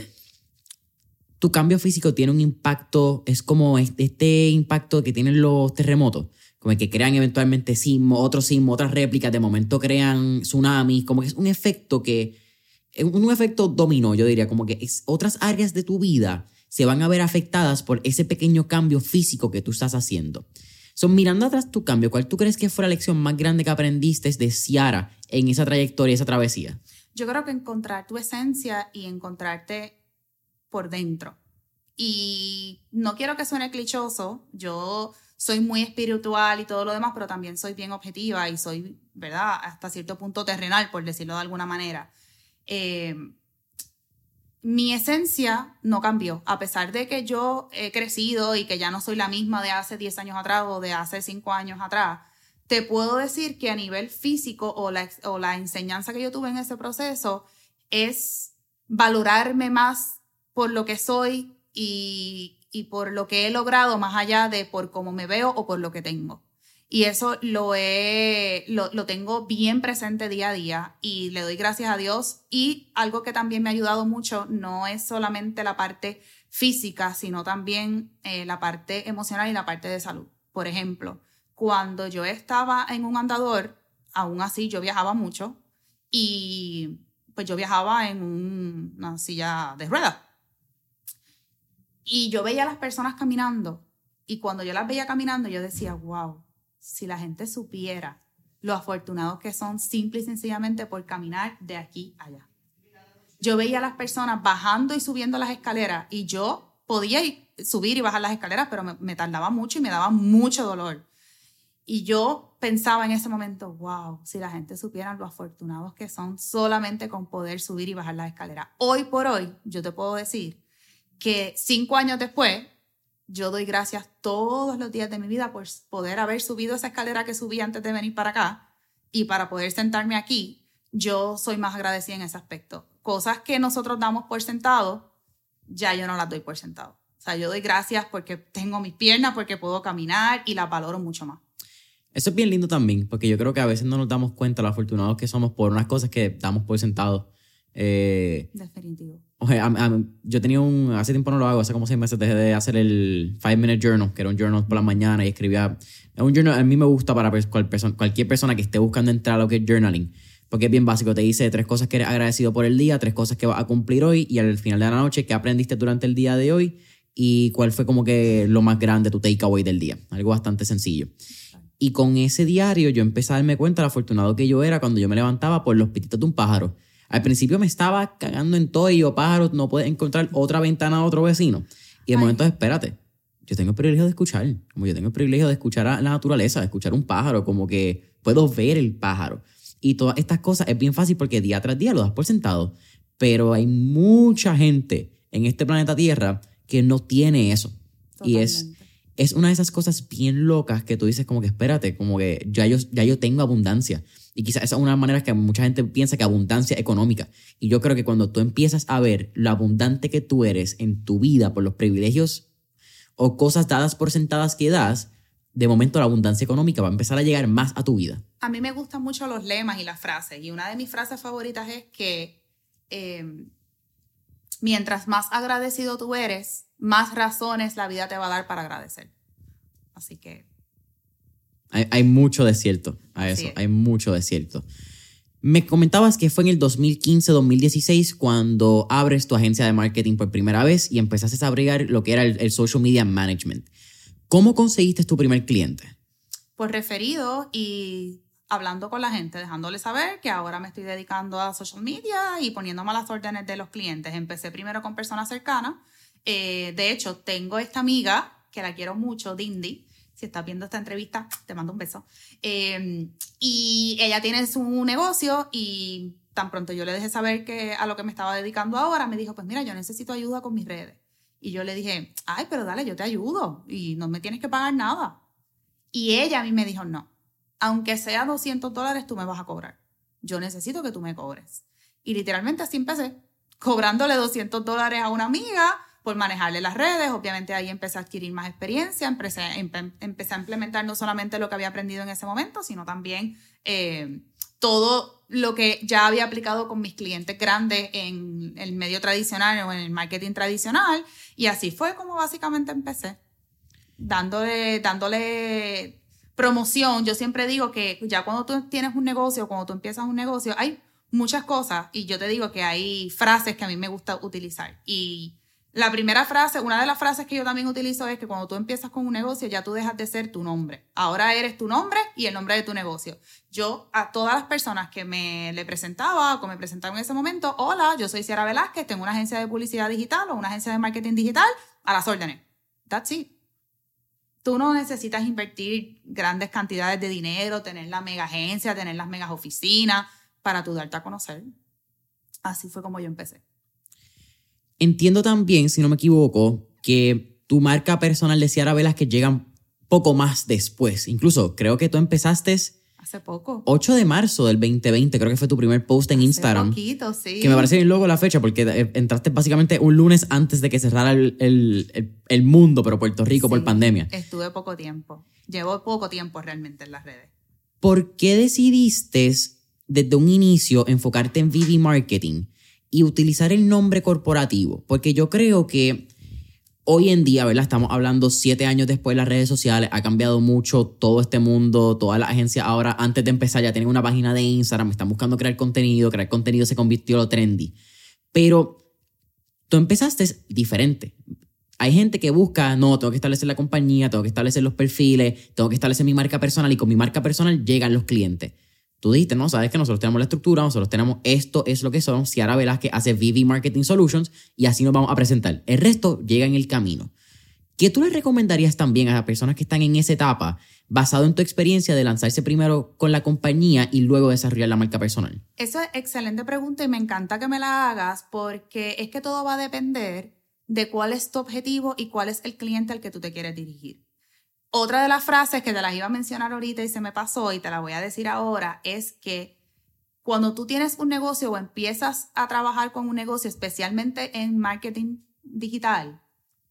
tu cambio físico tiene un impacto, es como este, este impacto que tienen los terremotos como que crean eventualmente sismos, otros sismos, otras réplicas, de momento crean tsunamis, como que es un efecto que, un efecto dominó, yo diría, como que es, otras áreas de tu vida se van a ver afectadas por ese pequeño cambio físico que tú estás haciendo. Son mirando atrás tu cambio, ¿cuál tú crees que fue la lección más grande que aprendiste de Ciara en esa trayectoria, esa travesía? Yo creo que encontrar tu esencia y encontrarte por dentro. Y no quiero que suene clichoso, yo soy muy espiritual y todo lo demás, pero también soy bien objetiva y soy, ¿verdad? Hasta cierto punto terrenal, por decirlo de alguna manera. Eh, mi esencia no cambió, a pesar de que yo he crecido y que ya no soy la misma de hace 10 años atrás o de hace 5 años atrás. Te puedo decir que a nivel físico o la, o la enseñanza que yo tuve en ese proceso es valorarme más por lo que soy y, y por lo que he logrado más allá de por cómo me veo o por lo que tengo. Y eso lo, he, lo, lo, tengo bien presente día a día y le doy gracias a Dios. Y algo que también me ha ayudado mucho no es solamente la parte física, sino también eh, la parte emocional y la parte de salud. Por ejemplo, cuando yo estaba en un andador, aún así yo viajaba mucho y pues yo viajaba en una silla de ruedas. Y yo veía a las personas caminando y cuando yo las veía caminando yo decía, wow, si la gente supiera lo afortunados que son simple y sencillamente por caminar de aquí a allá. Yo veía a las personas bajando y subiendo las escaleras y yo podía subir y bajar las escaleras, pero me, me tardaba mucho y me daba mucho dolor. Y yo pensaba en ese momento, wow, si la gente supiera lo afortunados que son solamente con poder subir y bajar las escaleras. Hoy por hoy, yo te puedo decir que cinco años después, yo doy gracias todos los días de mi vida por poder haber subido esa escalera que subí antes de venir para acá y para poder sentarme aquí, yo soy más agradecida en ese aspecto. Cosas que nosotros damos por sentado, ya yo no las doy por sentado. O sea, yo doy gracias porque tengo mis piernas, porque puedo caminar y las valoro mucho más. Eso es bien lindo también, porque yo creo que a veces no nos damos cuenta lo afortunados que somos por unas cosas que damos por sentado. Eh, Definitivo. yo tenía un, hace tiempo no lo hago, hace como seis meses dejé de hacer el Five Minute Journal, que era un journal por la mañana y escribía, es un journal, a mí me gusta para cualquier persona que esté buscando entrar a lo que es journaling, porque es bien básico, te dice tres cosas que eres agradecido por el día, tres cosas que vas a cumplir hoy y al final de la noche, qué aprendiste durante el día de hoy y cuál fue como que lo más grande, tu takeaway del día, algo bastante sencillo. Y con ese diario yo empecé a darme cuenta de lo afortunado que yo era cuando yo me levantaba por los pititos de un pájaro al principio me estaba cagando en todo y yo, pájaro, no puedes encontrar otra ventana a otro vecino. Y de momento, espérate, yo tengo el privilegio de escuchar, como yo tengo el privilegio de escuchar a la naturaleza, de escuchar un pájaro, como que puedo ver el pájaro. Y todas estas cosas es bien fácil porque día tras día lo das por sentado. Pero hay mucha gente en este planeta Tierra que no tiene eso. Y es, es una de esas cosas bien locas que tú dices como que espérate, como que ya yo, ya yo tengo abundancia. Y quizás esa es una manera que mucha gente piensa que abundancia económica. Y yo creo que cuando tú empiezas a ver lo abundante que tú eres en tu vida por los privilegios o cosas dadas por sentadas que das, de momento la abundancia económica va a empezar a llegar más a tu vida. A mí me gustan mucho los lemas y las frases. Y una de mis frases favoritas es que eh, mientras más agradecido tú eres, más razones la vida te va a dar para agradecer. Así que... Hay, mucho desierto a eso, hay mucho desierto. Me comentabas que fue en el 2015-2016 cuando abres tu agencia de marketing por primera vez y empezaste a abrigar lo que era el, social media management. ¿Cómo conseguiste tu primer cliente? Pues referido y hablando con la gente, dejándole saber que ahora me estoy dedicando a social media y poniéndome a las órdenes de los clientes. Empecé primero con personas cercanas eh, de hecho, tengo esta amiga que la quiero mucho, Dindy. Si estás viendo esta entrevista, te mando un beso. Em, y ella tiene su negocio y tan pronto yo le dejé saber que a lo que me estaba dedicando ahora, me dijo, pues mira, yo necesito ayuda con mis redes. Y yo le dije, ay, pero dale, yo te ayudo y no me tienes que pagar nada. Y ella a mí me dijo, no, aunque sea 200 dólares, tú me vas a cobrar. Yo necesito que tú me cobres. Y literalmente así empecé, cobrándole 200 dólares a una amiga por manejarle las redes. Obviamente ahí empecé a adquirir más experiencia, empecé, empecé a implementar no solamente lo que había aprendido en ese momento, sino también eh, todo lo que ya había aplicado con mis clientes grandes en el medio tradicional o en el marketing tradicional. Y así fue como básicamente empecé, dándole, dándole promoción. Yo siempre digo que ya cuando tú tienes un negocio, cuando tú empiezas un negocio, hay muchas cosas y yo te digo que hay frases que a mí me gusta utilizar. Y la primera frase, una de las frases que yo también utilizo es que cuando tú empiezas con un negocio ya tú dejas de ser tu nombre. Ahora eres tu nombre y el nombre de tu negocio. Yo a todas las personas que me le presentaba o me presentaron en ese momento, hola, yo soy Sierra Velázquez, tengo una agencia de publicidad digital o una agencia de marketing digital, a las órdenes. That's it. Tú no necesitas invertir grandes cantidades de dinero, tener la mega agencia, tener las megas oficinas para tú darte a conocer. Así fue como yo empecé. Entiendo también, si no me equivoco, que tu marca personal de Ciara que llega poco más después. Incluso creo que tú empezaste Hace poco. 8 de marzo del 2020, creo que fue tu primer post en Instagram. Poquito, sí. Que me parece bien luego la fecha, porque eh, entraste básicamente un lunes antes de que cerrara el, el, el, mundo, pero Puerto Rico por pandemia. Estuve poco tiempo. Llevo poco tiempo realmente en las redes. ¿Por qué decidiste desde un inicio enfocarte en VV Marketing? Y utilizar el nombre corporativo, porque yo creo que hoy en día, ¿verdad? Estamos hablando siete años después de las redes sociales, ha cambiado mucho todo este mundo, todas las agencias ahora, antes de empezar, ya tienen una página de Instagram, están buscando crear contenido, crear contenido se convirtió en lo trendy. Pero tú empezaste diferente. Hay gente que busca, no, tengo que establecer la compañía, tengo que establecer los perfiles, tengo que establecer mi marca personal y con mi marca personal llegan los clientes. Tú dijiste, no, sabes que nosotros tenemos la estructura, nosotros tenemos esto, es lo que son. Ciara Velázquez hace VV Marketing Solutions y así nos vamos a presentar. El resto llega en el camino. ¿Qué tú le recomendarías también a las personas que están en esa etapa, basado en tu experiencia de lanzarse primero con la compañía y luego desarrollar la marca personal? Esa es excelente pregunta y me encanta que me la hagas porque es que todo va a depender de cuál es tu objetivo y cuál es el cliente al que tú te quieres dirigir. Otra de las frases que te las iba a mencionar ahorita y se me pasó y te la voy a decir ahora es que cuando tú tienes un negocio o empiezas a trabajar con un negocio, especialmente en marketing digital,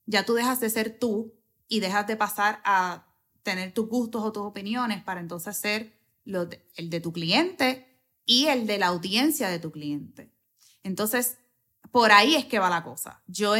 ya tú dejas de ser tú y dejas de pasar a tener tus gustos o tus opiniones para entonces ser el de tu cliente y el de la audiencia de tu cliente. Entonces, por ahí es que va la cosa. Yo,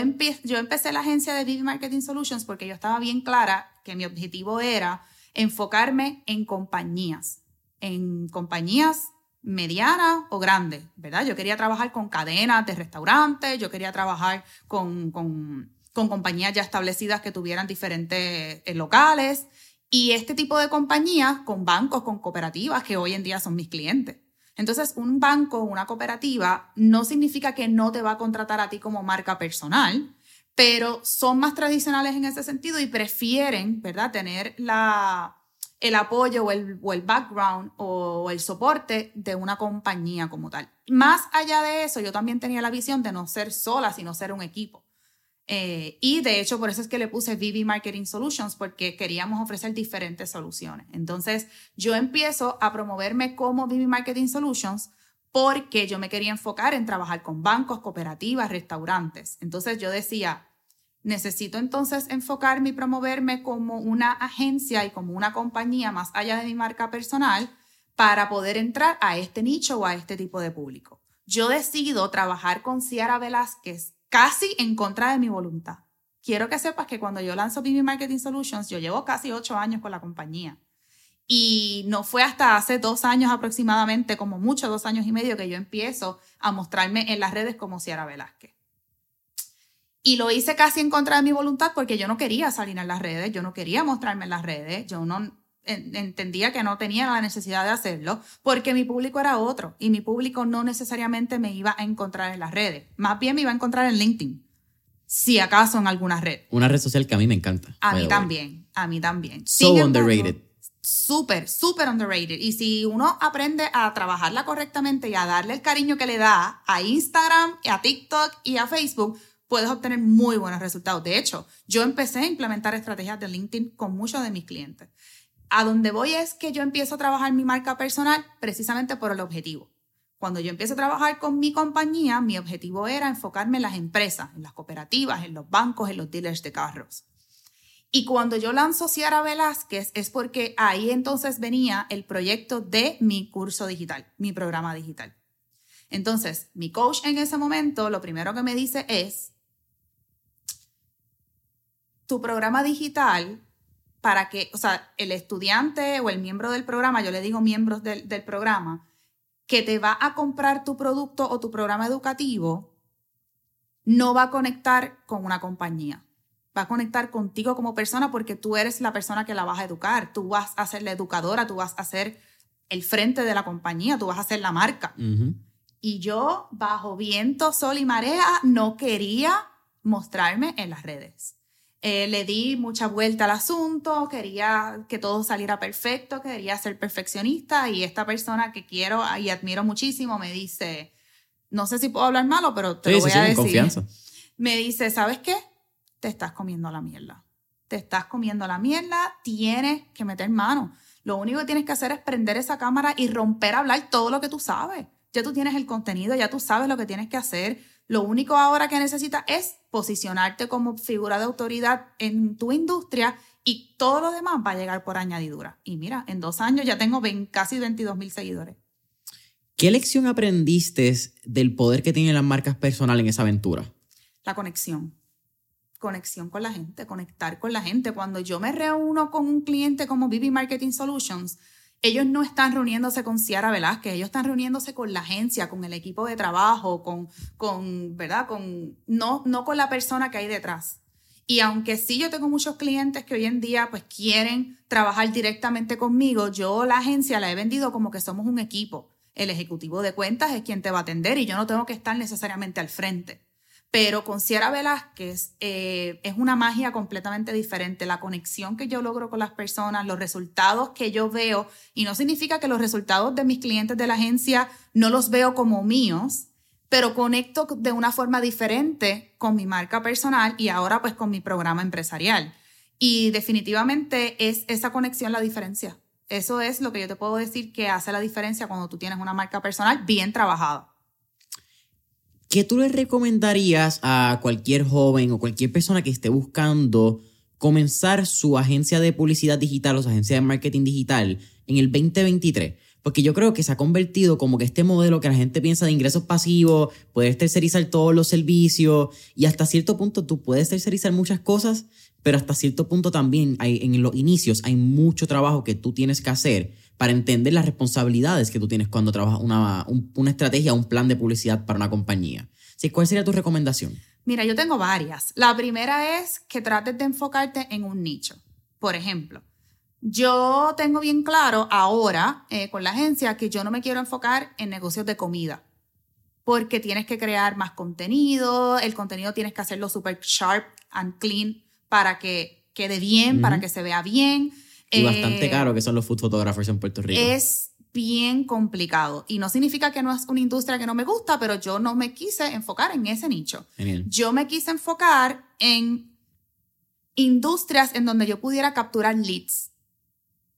yo empecé la agencia de Vivi Marketing Solutions porque yo estaba bien clara que mi objetivo era enfocarme en compañías, en compañías medianas o grandes, ¿verdad? Yo quería trabajar con cadenas de restaurantes, yo quería trabajar con, con, con compañías ya establecidas que tuvieran diferentes eh, locales y este tipo de compañías con bancos, con cooperativas que hoy en día son mis clientes. Entonces, un banco, una cooperativa, no significa que no te va a contratar a ti como marca personal, pero son más tradicionales en ese sentido y prefieren, ¿verdad?, tener la, el apoyo o el, o el background o el soporte de una compañía como tal. Más allá de eso, yo también tenía la visión de no ser sola, sino ser un equipo. Eh, y de hecho, por eso es que le puse VV Marketing Solutions, porque queríamos ofrecer diferentes soluciones. Entonces, yo empiezo a promoverme como VV Marketing Solutions porque yo me quería enfocar en trabajar con bancos, cooperativas, restaurantes. Entonces, yo decía, necesito entonces enfocarme y promoverme como una agencia y como una compañía más allá de mi marca personal para poder entrar a este nicho o a este tipo de público. Yo decido trabajar con Ciara Velázquez casi en contra de mi voluntad. Quiero que sepas que cuando yo lanzo BB Marketing Solutions, yo llevo casi ocho años con la compañía. Y no fue hasta hace dos años aproximadamente, como mucho, dos años y medio, que yo empiezo a mostrarme en las redes como Ciara Velázquez. Y lo hice casi en contra de mi voluntad porque yo no quería salir en las redes, yo no quería mostrarme en las redes, yo no entendía que no tenía la necesidad de hacerlo porque mi público era otro y mi público no necesariamente me iba a encontrar en las redes, más bien me iba a encontrar en LinkedIn, si acaso en alguna red. Una red social que a mí me encanta. A mí también, a mí también. So underrated. Súper, súper underrated. Y si uno aprende a trabajarla correctamente y a darle el cariño que le da a Instagram, a TikTok y a Facebook, puedes obtener muy buenos resultados. De hecho, yo empecé a implementar estrategias de LinkedIn con muchos de mis clientes a donde voy es que yo empiezo a trabajar mi marca personal precisamente por el objetivo. Cuando yo empiezo a trabajar con mi compañía, mi objetivo era enfocarme en las empresas, en las cooperativas, en los bancos, en los dealers de carros. Y cuando yo lanzo Ciara Velázquez es porque ahí entonces venía el proyecto de mi curso digital, mi programa digital. Entonces, mi coach en ese momento lo primero que me dice es, tu programa digital para que, o sea, el estudiante o el miembro del programa, yo le digo miembros del, programa, que te va a comprar tu producto o tu programa educativo, no va a conectar con una compañía. Va a conectar contigo como persona porque tú eres la persona que la vas a educar. Tú vas a ser la educadora, tú vas a ser el frente de la compañía, tú vas a ser la marca. Y yo, bajo viento, sol y marea, no quería mostrarme en las redes. Eh, le di mucha vuelta al asunto, quería que todo saliera perfecto, quería ser perfeccionista y esta persona que quiero y admiro muchísimo me dice, no sé si puedo hablar malo, pero te lo voy a decir. Confianza. Me dice, ¿sabes qué? Te estás comiendo la mierda. Te estás comiendo la mierda, tienes que meter mano. Lo único que tienes que hacer es prender esa cámara y romper a hablar todo lo que tú sabes. Ya tú tienes el contenido, ya tú sabes lo que tienes que hacer lo único ahora que necesitas es posicionarte como figura de autoridad en tu industria y todo lo demás va a llegar por añadidura. Y mira, en dos años ya tengo casi 22 mil seguidores. ¿Qué lección aprendiste del poder que tienen las marcas personales en esa aventura? La conexión. Conexión con la gente, conectar con la gente. Cuando yo me reúno con un cliente como BB Marketing Solutions, ellos no están reuniéndose con Ciara Velázquez, ellos están reuniéndose con la agencia, con el equipo de trabajo, con, con ¿verdad? Con, no, no con la persona que hay detrás. Y aunque sí yo tengo muchos clientes que hoy en día pues quieren trabajar directamente conmigo, yo la agencia la he vendido como que somos un equipo. El ejecutivo de cuentas es quien te va a atender y yo no tengo que estar necesariamente al frente. Pero con Sierra Velázquez eh, es una magia completamente diferente. La conexión que yo logro con las personas, los resultados que yo veo, y no significa que los resultados de mis clientes de la agencia no los veo como míos, pero conecto de una forma diferente con mi marca personal y ahora pues con mi programa empresarial. Y definitivamente es esa conexión la diferencia. Eso es lo que yo te puedo decir que hace la diferencia cuando tú tienes una marca personal bien trabajada. ¿Qué tú le recomendarías a cualquier joven o cualquier persona que esté buscando comenzar su agencia de publicidad digital o su agencia de marketing digital en el 2023? Porque yo creo que se ha convertido como que este modelo que la gente piensa de ingresos pasivos, poder tercerizar todos los servicios y hasta cierto punto tú puedes tercerizar muchas cosas, pero hasta cierto punto también hay, en los inicios hay mucho trabajo que tú tienes que hacer para entender las responsabilidades que tú tienes cuando trabajas una, una estrategia, un plan de publicidad para una compañía. ¿Cuál sería tu recomendación? Mira, yo tengo varias. La primera es que trates de enfocarte en un nicho. Por ejemplo, yo tengo bien claro ahora eh, con la agencia que yo no me quiero enfocar en negocios de comida porque tienes que crear más contenido, el contenido tienes que hacerlo súper sharp and clean para que quede bien, para que se vea bien. Y bastante eh, caro que son los food photographers en Puerto Rico. Es bien complicado. Y no significa que no es una industria que no me gusta, pero yo no me quise enfocar en ese nicho. Genial. Yo me quise enfocar en industrias en donde yo pudiera capturar leads.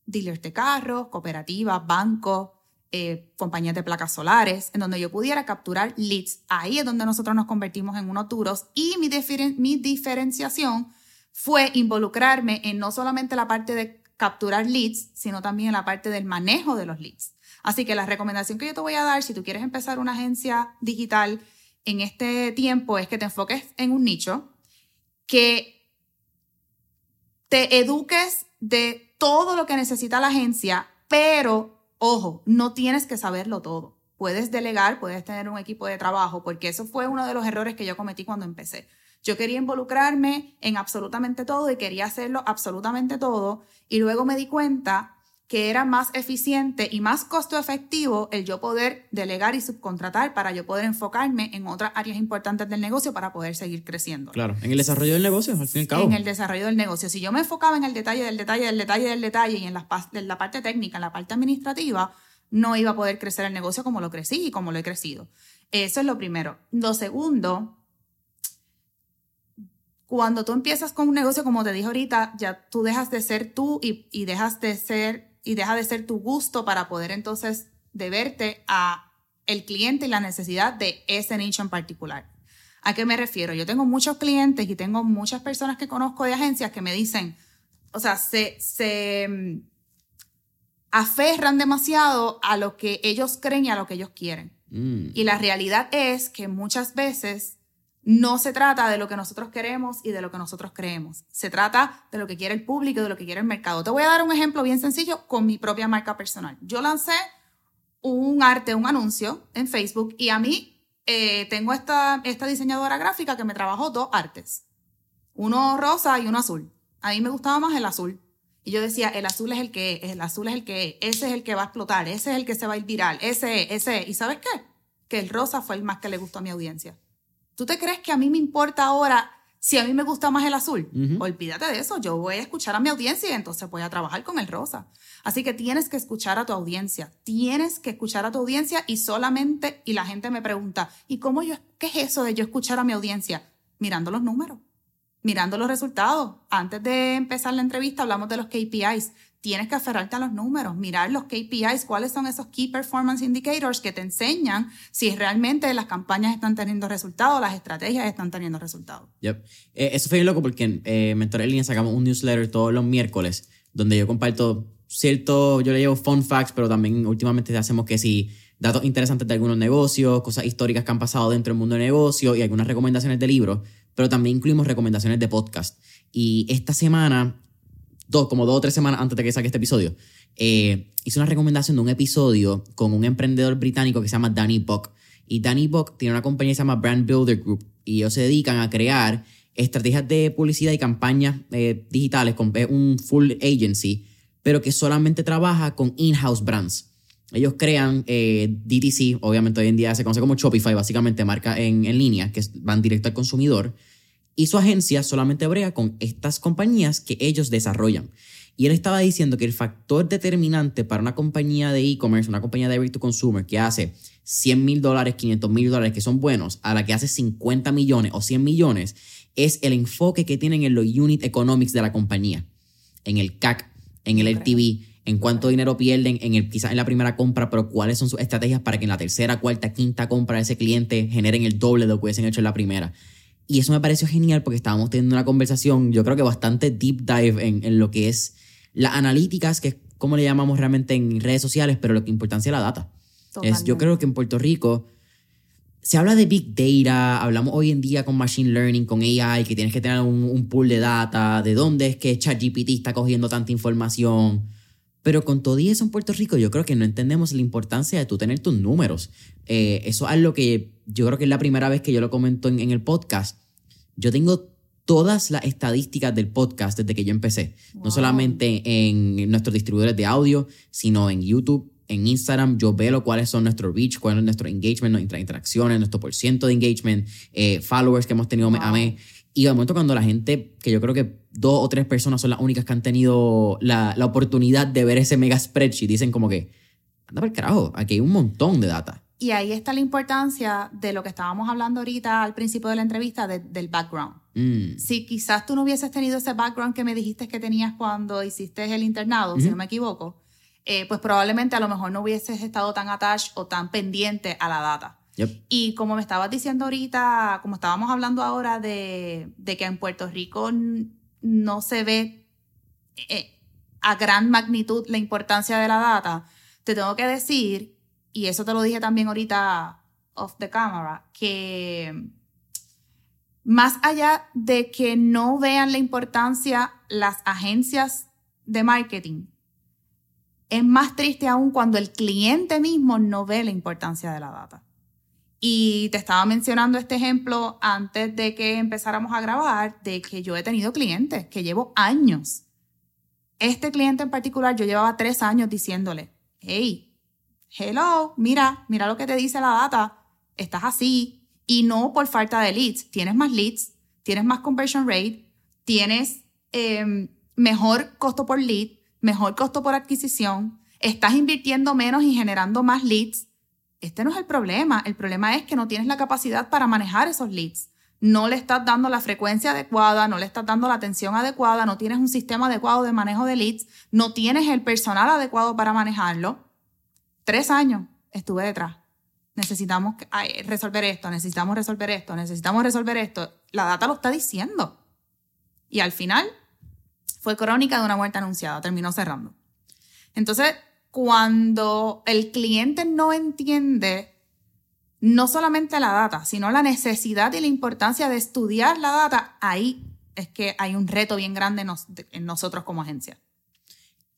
Dealers de carros, cooperativas, bancos, eh, compañías de placas solares, en donde yo pudiera capturar leads. Ahí es donde nosotros nos convertimos en unos duros y mi, diferen- mi diferenciación fue involucrarme en no solamente la parte de capturar leads, sino también en la parte del manejo de los leads. Así que la recomendación que yo te voy a dar, si tú quieres empezar una agencia digital en este tiempo, es que te enfoques en un nicho, que te eduques de todo lo que necesita la agencia, pero ojo, no tienes que saberlo todo. Puedes delegar, puedes tener un equipo de trabajo, porque eso fue uno de los errores que yo cometí cuando empecé. Yo quería involucrarme en absolutamente todo y quería hacerlo absolutamente todo y luego me di cuenta que era más eficiente y más costo efectivo el yo poder delegar y subcontratar para yo poder enfocarme en otras áreas importantes del negocio para poder seguir creciendo Claro, en el desarrollo del negocio, al fin y al cabo. en el desarrollo del negocio. Si yo me enfocaba en el detalle del detalle del detalle del detalle y en la, en la parte técnica, en la parte administrativa, no iba a poder crecer el negocio como lo crecí y como lo he crecido. Eso es lo primero. Lo segundo, cuando tú empiezas con un negocio, como te dije ahorita, ya tú dejas de ser tú y, y dejas de ser y deja de ser tu gusto para poder entonces deberte a el cliente y la necesidad de ese nicho en particular. ¿A qué me refiero? Yo tengo muchos clientes y tengo muchas personas que conozco de agencias que me dicen, o sea, se, se mm, aferran demasiado a lo que ellos creen y a lo que ellos quieren. Mm, Y la realidad es que muchas veces no se trata de lo que nosotros queremos y de lo que nosotros creemos. Se trata de lo que quiere el público de lo que quiere el mercado. Te voy a dar un ejemplo bien sencillo con mi propia marca personal. Yo lancé un arte, un anuncio en Facebook y a mí eh, tengo esta, diseñadora gráfica que me trabajó dos artes. Uno rosa y uno azul. A mí me gustaba más el azul. Y yo decía, el azul es el que es, el azul es el que es, ese es el que va a explotar, ese es el que se va a ir viral, ese es, ese es. ¿Y sabes qué? Que el rosa fue el más que le gustó a mi audiencia. ¿Tú te crees que a mí me importa ahora si a mí me gusta más el azul? Ujú. Olvídate de eso, yo voy a escuchar a mi audiencia y entonces voy a trabajar con el rosa. Así que tienes que escuchar a tu audiencia, tienes que escuchar a tu audiencia y solamente, y la gente me pregunta, ¿y cómo yo, qué es eso de yo escuchar a mi audiencia? Mirando los números mirando los resultados. Antes de empezar la entrevista hablamos de los KPIs. Tienes que aferrarte a los números, mirar los KPIs, cuáles son esos Key Performance Indicators que te enseñan si realmente las campañas están teniendo resultados, las estrategias están teniendo resultados. Yep. Eh, eso fue bien loco porque en eh, Mentor en Línea sacamos un newsletter todos los miércoles donde yo comparto cierto, yo le llevo fun facts, pero también últimamente hacemos que si datos interesantes de algunos negocios, cosas históricas que han pasado dentro del mundo de negocio y algunas recomendaciones de libros, pero también incluimos recomendaciones de podcast. Y esta semana, dos, como dos o tres semanas antes de que saque este episodio, eh, hice una recomendación de un episodio con un emprendedor británico que se llama Danny Buck. Y Danny Buck tiene una compañía que se llama Brand Builder Group y ellos se dedican a crear estrategias de publicidad y campañas eh, digitales con un full agency, pero que solamente trabaja con in-house brands. Ellos crean eh, DTC, obviamente hoy en día se conoce como Shopify, básicamente marca en, en línea, que van directo al consumidor. Y su agencia solamente brega con estas compañías que ellos desarrollan. Y él estaba diciendo que el factor determinante para una compañía de e-commerce, una compañía de direct to consumer que hace 100 mil dólares, 500 mil dólares, que son buenos, a la que hace 50 millones o 100 millones, es el enfoque que tienen en los unit economics de la compañía, en el CAC, en el LTV, en cuánto dinero pierden en el, quizás en la primera compra, pero cuáles son sus estrategias para que en la tercera, cuarta, quinta compra de ese cliente generen el doble de lo que hubiesen hecho en la primera. Y eso me pareció genial porque estábamos teniendo una conversación, yo creo que bastante deep dive en, en lo que es las analíticas, que es como le llamamos realmente en redes sociales, pero lo que importancia es la data. Es, yo creo que en Puerto Rico se habla de Big Data, hablamos hoy en día con Machine Learning, con AI, que tienes que tener un, un pool de data, de dónde es que ChatGPT está cogiendo tanta información. Pero con todo y eso en Puerto Rico, yo creo que no entendemos la importancia de tú tener tus números. Eh, eso es algo que yo creo que es la primera vez que yo lo comento en, en el podcast. Yo tengo todas las estadísticas del podcast desde que yo empecé. No solamente en nuestros distribuidores de audio, sino en YouTube, en Instagram. Yo veo cuáles son nuestros reach, cuál es nuestro engagement, nuestras interacciones, nuestro por ciento de engagement, eh, followers que hemos tenido a mes. Y de momento cuando la gente, que yo creo que dos o tres personas son las únicas que han tenido la, la oportunidad de ver ese mega spreadsheet, dicen como que, anda por el carajo, aquí hay un montón de data. Y ahí está la importancia de lo que estábamos hablando ahorita al principio de la entrevista, del background. Mm. Si quizás tú no hubieses tenido ese background que me dijiste que tenías cuando hiciste el internado, si no me equivoco, eh, pues probablemente a lo mejor no hubieses estado tan attached o tan pendiente a la data. Yep. Y como me estabas diciendo ahorita, como estábamos hablando ahora de, de que en Puerto Rico no se ve eh, a gran magnitud la importancia de la data, te tengo que decir, y eso te lo dije también ahorita off the camera, que más allá de que no vean la importancia las agencias de marketing, es más triste aún cuando el cliente mismo no ve la importancia de la data. Y te estaba mencionando este ejemplo antes de que empezáramos a grabar, de que yo he tenido clientes que llevo años. Este cliente en particular, yo llevaba tres años diciéndole, hey, hello, mira, mira lo que te dice la data, estás así. Y no por falta de leads, tienes más leads, tienes más conversion rate, tienes eh, mejor costo por lead, mejor costo por adquisición, estás invirtiendo menos y generando más leads. Este no es el problema, el problema es que no tienes la capacidad para manejar esos leads. No le estás dando la frecuencia adecuada, no le estás dando la atención adecuada, no tienes un sistema adecuado de manejo de leads, no tienes el personal adecuado para manejarlo. Tres años estuve detrás. Necesitamos resolver esto, necesitamos resolver esto, necesitamos resolver esto. La data lo está diciendo. Y al final fue crónica de una muerte anunciada, terminó cerrando. Entonces, cuando el cliente no entiende no solamente la data, sino la necesidad y la importancia de estudiar la data, ahí es que hay un reto bien grande en, nos- en nosotros como agencia.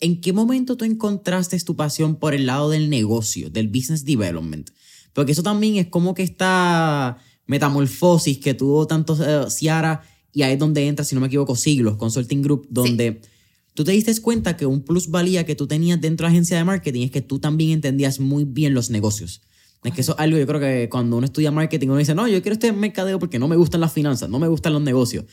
¿En qué momento tú encontraste tu pasión por el lado del negocio, del business development? Porque eso también es como que esta metamorfosis que tuvo tanto eh, Ciara y ahí es donde entra, si no me equivoco, Siglos, Consulting Group, donde tú te diste cuenta que un plusvalía que tú tenías dentro de la agencia de marketing es que tú también entendías muy bien los negocios. Es que eso es algo, yo creo que cuando uno estudia marketing, uno dice, no, yo quiero este mercadeo porque no me gustan las finanzas, no me gustan los negocios.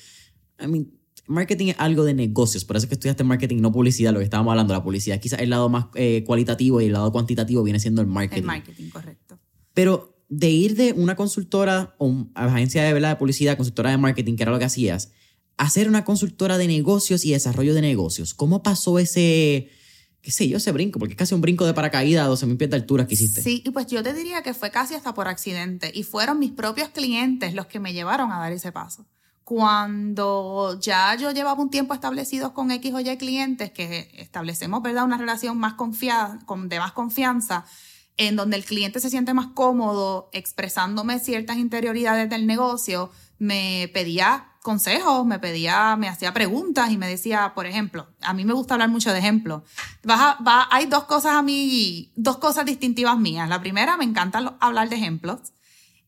I mean, marketing es algo de negocios, por eso es que estudiaste marketing, no publicidad, lo que estábamos hablando, la publicidad. Quizás el lado más eh, cualitativo y el lado cuantitativo viene siendo el marketing. El marketing, correcto. Pero de ir de una consultora o un- agencia de, ¿verdad? de publicidad, consultora de marketing, que era lo que hacías, a ser una consultora de negocios y desarrollo de negocios, ¿cómo pasó ese, qué sé yo, ese brinco? Porque es casi un brinco de paracaídas a 12 mil pies de altura que hiciste. Sí, y pues yo te diría que fue casi hasta por accidente y fueron mis propios clientes los que me llevaron a dar ese paso. Cuando ya yo llevaba un tiempo establecidos con X o Y clientes, que establecemos, ¿verdad? Una relación más confiada, con, de más confianza, en donde el cliente se siente más cómodo expresándome ciertas interioridades del negocio, me pedía consejos, me pedía, me hacía preguntas y me decía, por ejemplo, a mí me gusta hablar mucho de ejemplos. Hay dos cosas a mí, dos cosas distintivas mías. La primera, me encanta hablar de ejemplos.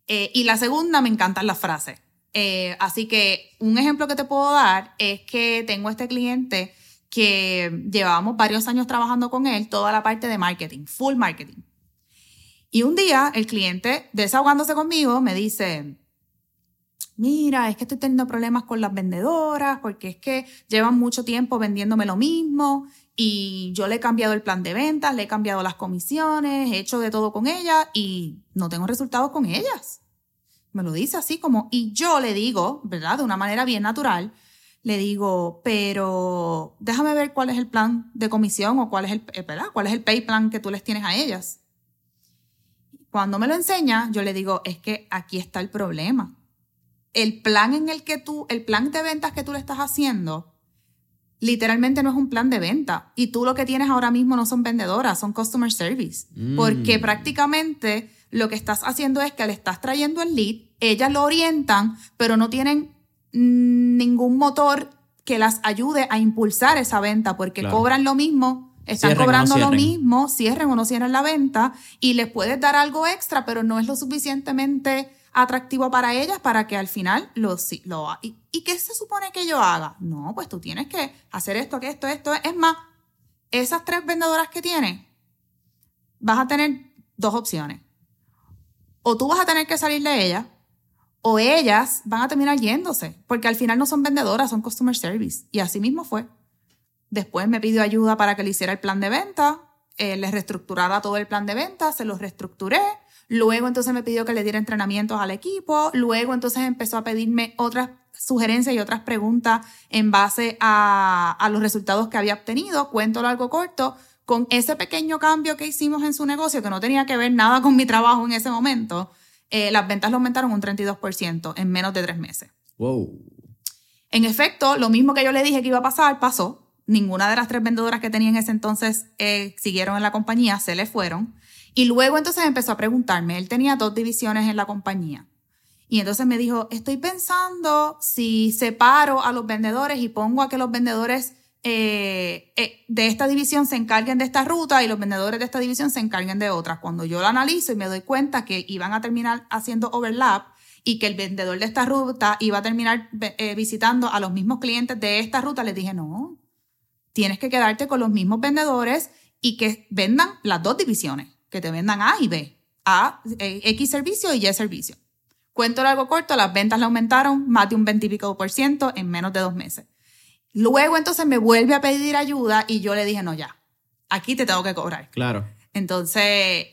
eh, y la segunda, me encantan las frases. Eh, así que un ejemplo que te puedo dar es que tengo este cliente que llevábamos varios años trabajando con él, toda la parte de marketing, full marketing. Y un día el cliente, desahogándose conmigo, me dice, mira, es que estoy teniendo problemas con las vendedoras porque es que llevan mucho tiempo vendiéndome lo mismo y yo le he cambiado el plan de ventas, le he cambiado las comisiones, he hecho de todo con ellas y no tengo resultados con ellas. Me lo dice así como, y yo le digo, ¿verdad? De una manera bien natural, le digo, pero déjame ver cuál es el plan de comisión o cuál es el, eh, ¿verdad? ¿Cuál es el pay plan que tú les tienes a ellas. Cuando me lo enseña, yo le digo, es que aquí está el problema. El plan en el que tú, el plan de ventas que tú le estás haciendo, literalmente no es un plan de venta. Y tú lo que tienes ahora mismo no son vendedoras, son customer service. Mm. Porque prácticamente lo que estás haciendo es que le estás trayendo el lead, ellas lo orientan, pero no tienen ningún motor que las ayude a impulsar esa venta, porque Claro. cobran lo mismo, están Cierren o no cobrando lo mismo, cierren o no cierren la venta, y les puedes dar algo extra, pero no es lo suficientemente atractivo para ellas para que al final lo, lo ¿Y, ¿Y qué se supone que yo haga? No, pues tú tienes que hacer esto, que esto, esto. Es más, esas tres vendedoras que tienes, vas a tener dos opciones. O tú vas a tener que salir de ellas, o ellas van a terminar yéndose, porque al final no son vendedoras, son customer service. Y así mismo fue. Después me pidió ayuda para que le hiciera el plan de venta. eh, les reestructurara todo el plan de venta, se los reestructuré. Luego entonces me pidió que le diera entrenamientos al equipo. Luego entonces empezó a pedirme otras sugerencias y otras preguntas en base a, a los resultados que había obtenido. Cuento largo corto. Con ese pequeño cambio que hicimos en su negocio, que no tenía que ver nada con mi trabajo en ese momento, eh, las ventas lo aumentaron un 32% en menos de tres meses. Wow. En efecto, lo mismo que yo le dije que iba a pasar, pasó. Ninguna de las tres vendedoras que tenía en ese entonces eh, siguieron en la compañía, se le fueron. Y luego entonces empezó a preguntarme, él tenía dos divisiones en la compañía. Y entonces me dijo, estoy pensando si separo a los vendedores y pongo a que los vendedores eh, eh, de esta división se encarguen de esta ruta y los vendedores de esta división se encarguen de otras. Cuando yo lo analizo y me doy cuenta que iban a terminar haciendo overlap y que el vendedor de esta ruta iba a terminar eh, visitando a los mismos clientes de esta ruta, les dije, no, tienes que quedarte con los mismos vendedores y que vendan las dos divisiones, que te vendan A y B, A, X servicio y Y servicio. Cuento largo corto, las ventas le aumentaron más de un 20 y pico por ciento en menos de dos meses. Luego entonces me vuelve a pedir ayuda y yo le dije, no, ya, aquí te tengo que cobrar. Claro. Entonces,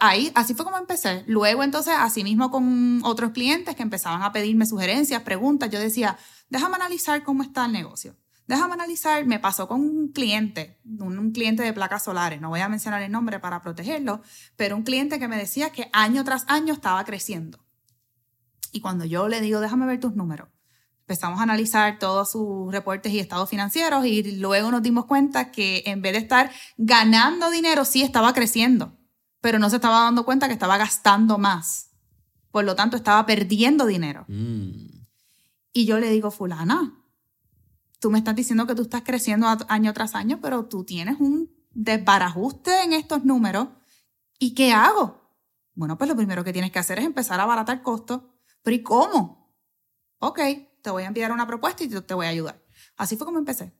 ahí, así fue como empecé. Luego entonces, así mismo con otros clientes que empezaban a pedirme sugerencias, preguntas, yo decía, déjame analizar cómo está el negocio. Déjame analizar, me pasó con un cliente, un, un, cliente de placas solares, no voy a mencionar el nombre para protegerlo, pero un cliente que me decía que año tras año estaba creciendo. Y cuando yo le digo, déjame ver tus números, empezamos a analizar todos sus reportes y estados financieros y luego nos dimos cuenta que en vez de estar ganando dinero, sí estaba creciendo, pero no se estaba dando cuenta que estaba gastando más. Por lo tanto, estaba perdiendo dinero. Mm. Y yo le digo, fulana, tú me estás diciendo que tú estás creciendo año tras año, pero tú tienes un desbarajuste en estos números. ¿Y qué hago? Bueno, pues lo primero que tienes que hacer es empezar a abaratar costos. ¿Pero y cómo? Ok, te voy a enviar una propuesta y te voy a ayudar. Así fue como empecé.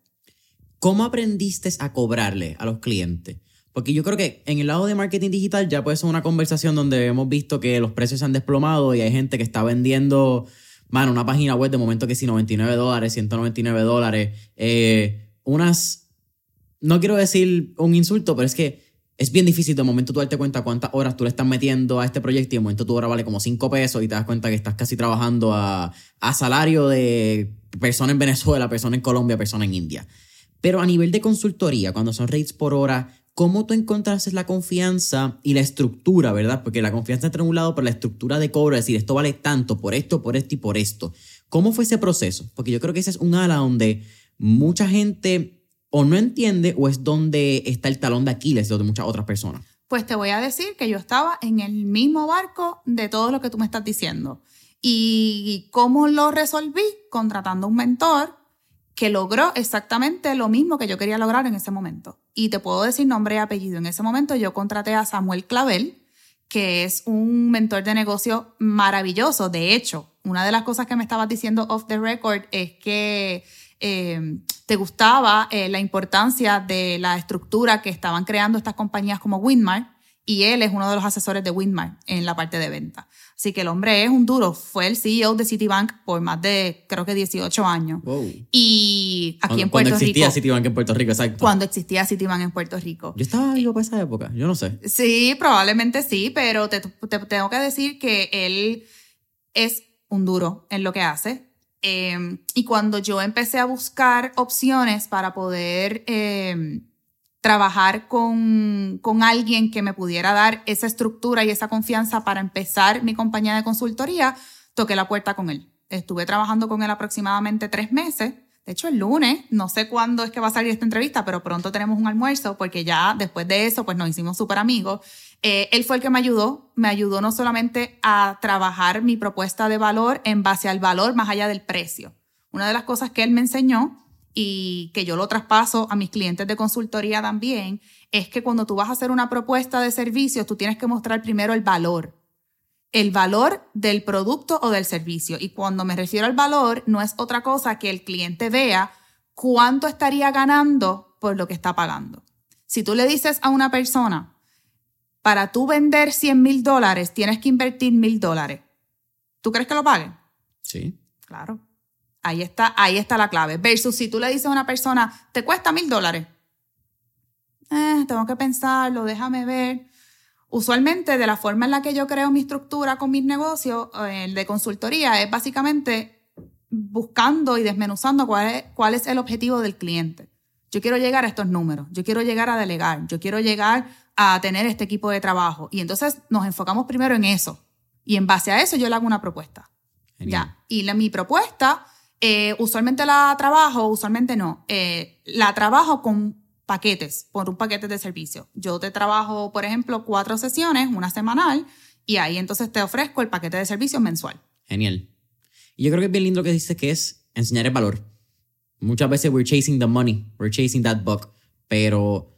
¿Cómo aprendiste a cobrarle a los clientes? Porque yo creo que en el lado de marketing digital ya puede ser una conversación donde hemos visto que los precios se han desplomado y hay gente que está vendiendo, mano, una página web de momento que si 99 dólares, 199 dólares, eh, unas, no quiero decir un insulto, pero es que es bien difícil de momento tú darte cuenta cuántas horas tú le estás metiendo a este proyecto y de momento tu hora vale como 5 pesos y te das cuenta que estás casi trabajando a, a salario de persona en Venezuela, persona en Colombia, persona en India. Pero a nivel de consultoría, cuando son rates por hora, ¿cómo tú encontraste la confianza y la estructura, verdad? Porque la confianza está en un lado, pero la estructura de cobro, es decir, esto vale tanto por esto, por esto y por esto. ¿Cómo fue ese proceso? Porque yo creo que ese es un ala donde mucha gente o no entiende o es donde está el talón de Aquiles de muchas otras personas? Pues te voy a decir que yo estaba en el mismo barco de todo lo que tú me estás diciendo. ¿Y cómo lo resolví? Contratando un mentor que logró exactamente lo mismo que yo quería lograr en ese momento. Y te puedo decir nombre y apellido. En ese momento yo contraté a Samuel Clavel, que es un mentor de negocio maravilloso. De hecho, una de las cosas que me estabas diciendo off the record es que eh, te gustaba eh, la importancia de la estructura que estaban creando estas compañías como Winmar y él es uno de los asesores de Winmar en la parte de venta. Así que el hombre es un duro, fue el CEO de Citibank por más de, creo que 18 años. Y aquí en Puerto Rico. Cuando existía Citibank en Puerto Rico, exacto. Cuando existía Citibank en Puerto Rico. Yo estaba vivo para esa época, yo no sé. Sí, probablemente sí, pero te, te tengo que decir que él es un duro en lo que hace Em, y cuando yo empecé a buscar opciones para poder em, trabajar con, con alguien que me pudiera dar esa estructura y esa confianza para empezar mi compañía de consultoría, toqué la puerta con él. Estuve trabajando con él aproximadamente tres meses. De hecho, el lunes, no sé cuándo es que va a salir esta entrevista, pero pronto tenemos un almuerzo porque ya después de eso, pues nos hicimos súper amigos eh, él fue el que me ayudó, me ayudó no solamente a trabajar mi propuesta de valor en base al valor más allá del precio. Una de las cosas que él me enseñó y que yo lo traspaso a mis clientes de consultoría también, es que cuando tú vas a hacer una propuesta de servicios, tú tienes que mostrar primero el valor. El valor del producto o del servicio. Y cuando me refiero al valor, no es otra cosa que el cliente vea cuánto estaría ganando por lo que está pagando. Si tú le dices a una persona, para tú vender 100 mil dólares, tienes que invertir mil dólares. ¿Tú crees que lo paguen? Sí. Claro. Ahí está, ahí está la clave. Versus si tú le dices a una persona, te cuesta mil dólares. eh, tengo que pensarlo, déjame ver. Usualmente, de la forma en la que yo creo mi estructura con mis negocios, eh, el de consultoría, es básicamente buscando y desmenuzando cuál es, cuál es el objetivo del cliente. Yo quiero llegar a estos números, yo quiero llegar a delegar, yo quiero llegar a tener este equipo de trabajo. Y entonces nos enfocamos primero en eso. Y en base a eso yo le hago una propuesta. Ya. Y la, mi propuesta, eh, usualmente la trabajo, usualmente no. Eh, la trabajo con paquetes, por un paquete de servicio. Yo te trabajo, por ejemplo, cuatro sesiones, una semanal, y ahí entonces te ofrezco el paquete de servicio mensual. Genial. Y yo creo que es bien lindo lo que dices que es enseñar el valor. Muchas veces we're chasing the money, we're chasing that buck, pero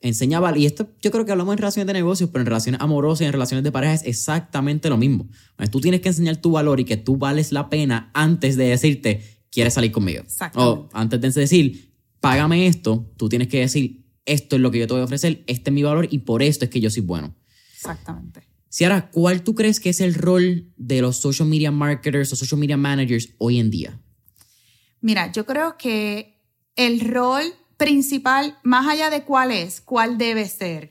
enseña valor. Y esto yo creo que hablamos en relaciones de negocios, pero en relaciones amorosas y en relaciones de pareja es exactamente lo mismo. Tú tienes que enseñar tu valor y que tú vales la pena antes de decirte, quieres salir conmigo. O antes de decir, págame esto, tú tienes que decir, esto es lo que yo te voy a ofrecer, este es mi valor y por esto es que yo soy bueno. Exactamente. Ciara, ¿cuál tú crees que es el rol de los social media marketers o social media managers hoy en día? Mira, yo creo que el rol principal, más allá de cuál es, cuál debe ser,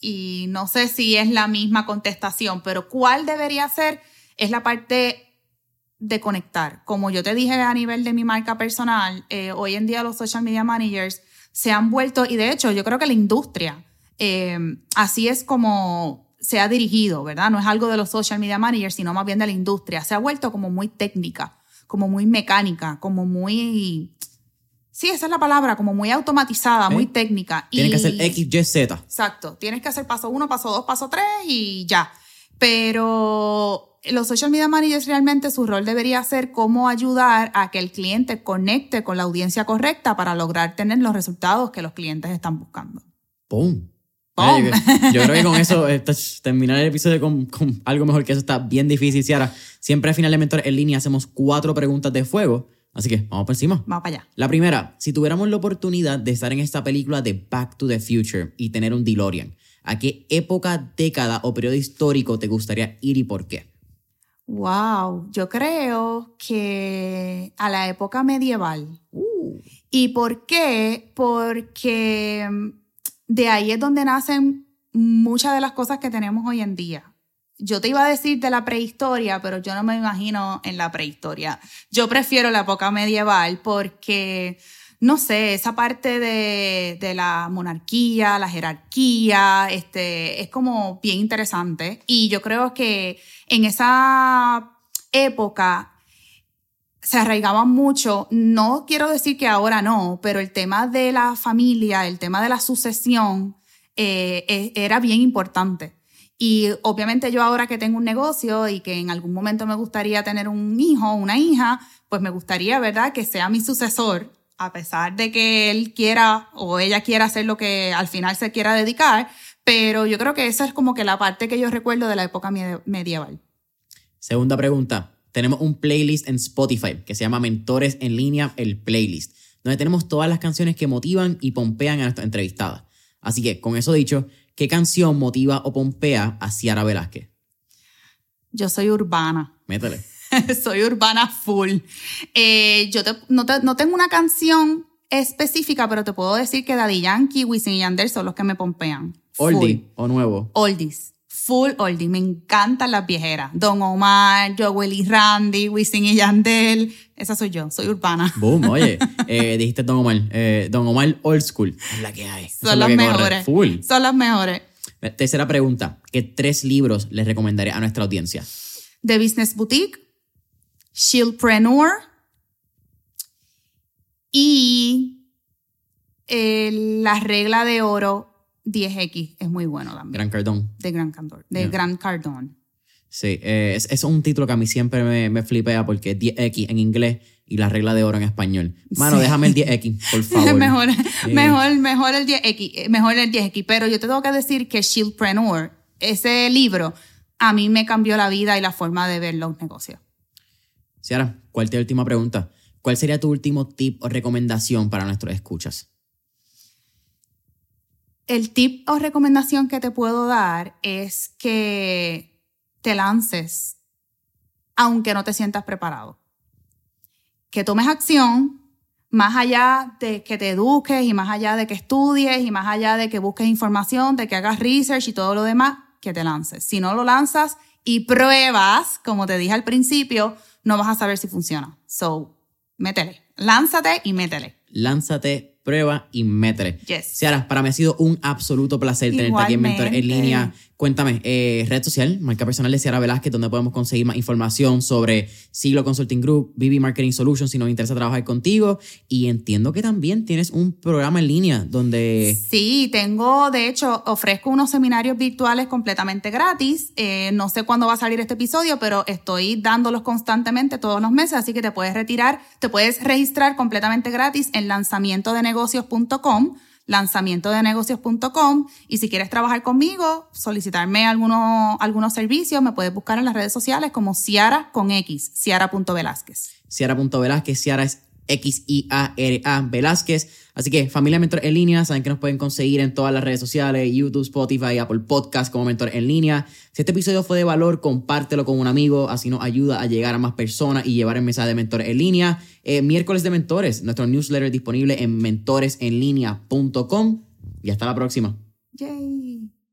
y no sé si es la misma contestación, pero cuál debería ser, es la parte de conectar. Como yo te dije a nivel de mi marca personal, eh, hoy en día los social media managers se han vuelto, y de hecho yo creo que la industria, eh, así es como se ha dirigido, ¿verdad? No es algo de los social media managers, sino más bien de la industria. Se ha vuelto como muy técnica, como muy mecánica, como muy... Sí, esa es la palabra, como muy automatizada, muy técnica. Tienes que hacer X, Y, Z. Exacto. Tienes que hacer paso uno, paso dos, paso tres y ya. Pero los social media managers realmente su rol debería ser cómo ayudar a que el cliente conecte con la audiencia correcta para lograr tener los resultados que los clientes están buscando. ¡Pum! Yo, creo que con eso terminar el episodio con, algo mejor que eso está bien difícil. Ahora, siempre al final de Mentor en línea hacemos cuatro preguntas de fuego. Así que vamos por encima. Vamos para allá. La primera, si tuviéramos la oportunidad de estar en esta película de Back to the Future y tener un DeLorean, ¿a qué época, década o periodo histórico te gustaría ir y por qué? Wow, yo creo que a la época medieval. Uh. ¿Y por qué? Porque mm, de ahí es donde nacen muchas de las cosas que tenemos hoy en día. Yo te iba a decir de la prehistoria, pero yo no me imagino en la prehistoria. Yo prefiero la época medieval porque no sé, esa parte de, de, la monarquía, la jerarquía, este, es como bien interesante. Y yo creo que en esa época se arraigaba mucho, no quiero decir que ahora no, pero el tema de la familia, el tema de la sucesión, eh, e, era bien importante. Y obviamente yo ahora que tengo un negocio y que en algún momento me gustaría tener un hijo, una hija, pues me gustaría, ¿verdad?, que sea mi sucesor a pesar de que él quiera o ella quiera hacer lo que al final se quiera dedicar, pero yo creo que esa es como que la parte que yo recuerdo de la época medieval. Segunda pregunta. Tenemos un playlist en Spotify que se llama Mentores en línea, el playlist, donde tenemos todas las canciones que motivan y pompean a nuestra entrevistada. Así que, con eso dicho, ¿qué canción motiva o pompea a Ciara Velázquez? Yo soy urbana. Métele. [laughs] soy urbana full. Eh, yo no, tengo una canción específica, pero te puedo decir que Daddy Yankee, Wisin y Yandel son los que me pompean. ¿Oldie o nuevo? Oldies. Full oldie. Me encantan las viejeras. Don Omar, Joel y Randy, Wisin y Yandel. Esa soy yo. Soy urbana. Boom, oye. [laughs] Eh, dijiste Don Omar. Eh, Don Omar Old School. Es la que hay. Son las mejores. Full. Son las mejores. Tercera pregunta. ¿Qué tres libros les recomendaré a nuestra audiencia? The Business Boutique Shieldpreneur y la regla de oro 10X es muy bueno también. Gran Cardón. De Gran Cardón. De Gran Cardón. Sí, eh, es, es, un título que a mí siempre me, me flipea porque es 10X en inglés y la regla de oro en español. Mano, déjame el 10X, por [laughs] favor. mejor, mejor, mejor el 10X, eh, mejor el 10X. Pero yo te tengo que decir que Shieldpreneur, ese libro, a mí me cambió la vida y la forma de ver los negocios. Ciara, ¿cuál te última pregunta? ¿Cuál sería tu último tip o recomendación para nuestros escuchas? El tip o recomendación que te puedo dar es que te lances aunque no te sientas preparado. Que tomes acción, más allá de que te eduques y más allá de que estudies y más allá de que busques información, de que hagas research y todo lo demás, que te lances. Si no lo lanzas y pruebas, como te dije al principio, no vas a saber si funciona. So, métele. Lánzate y métele. Lánzate, prueba y métele. Yes. Ciara, para mí ha sido un absoluto placer tenerte aquí en Mentor en línea. Cuéntame, eh, red social, marca personal de Ciara Velázquez, donde podemos conseguir más información sobre Siglo Consulting Group, BB Marketing Solutions, si nos interesa trabajar contigo. Y entiendo que también tienes un programa en línea donde... Sí, tengo, de hecho, ofrezco unos seminarios virtuales completamente gratis. Eh, no sé cuándo va a salir este episodio, pero estoy dándolos constantemente todos los meses, así que te puedes retirar, te puedes registrar completamente gratis en lanzamientodenegocios.com lanzamientodenegocios.com y si quieres trabajar conmigo, solicitarme algunos, algunos servicios, me puedes buscar en las redes sociales como Ciara con X, ciara.velázquez. Ciara.Velázquez, Ciara es X-I-A-R-A Velázquez. Así que, familia Mentor en línea, saben que nos pueden conseguir en todas las redes sociales, YouTube, Spotify, Apple Podcast como Mentor en línea. Si este episodio fue de valor, compártelo con un amigo, así nos ayuda a llegar a más personas y llevar el mensaje de Mentor en línea. Eh, miércoles de Mentores, nuestro newsletter disponible en mentoresenlinea.com. Y hasta la próxima. Yay.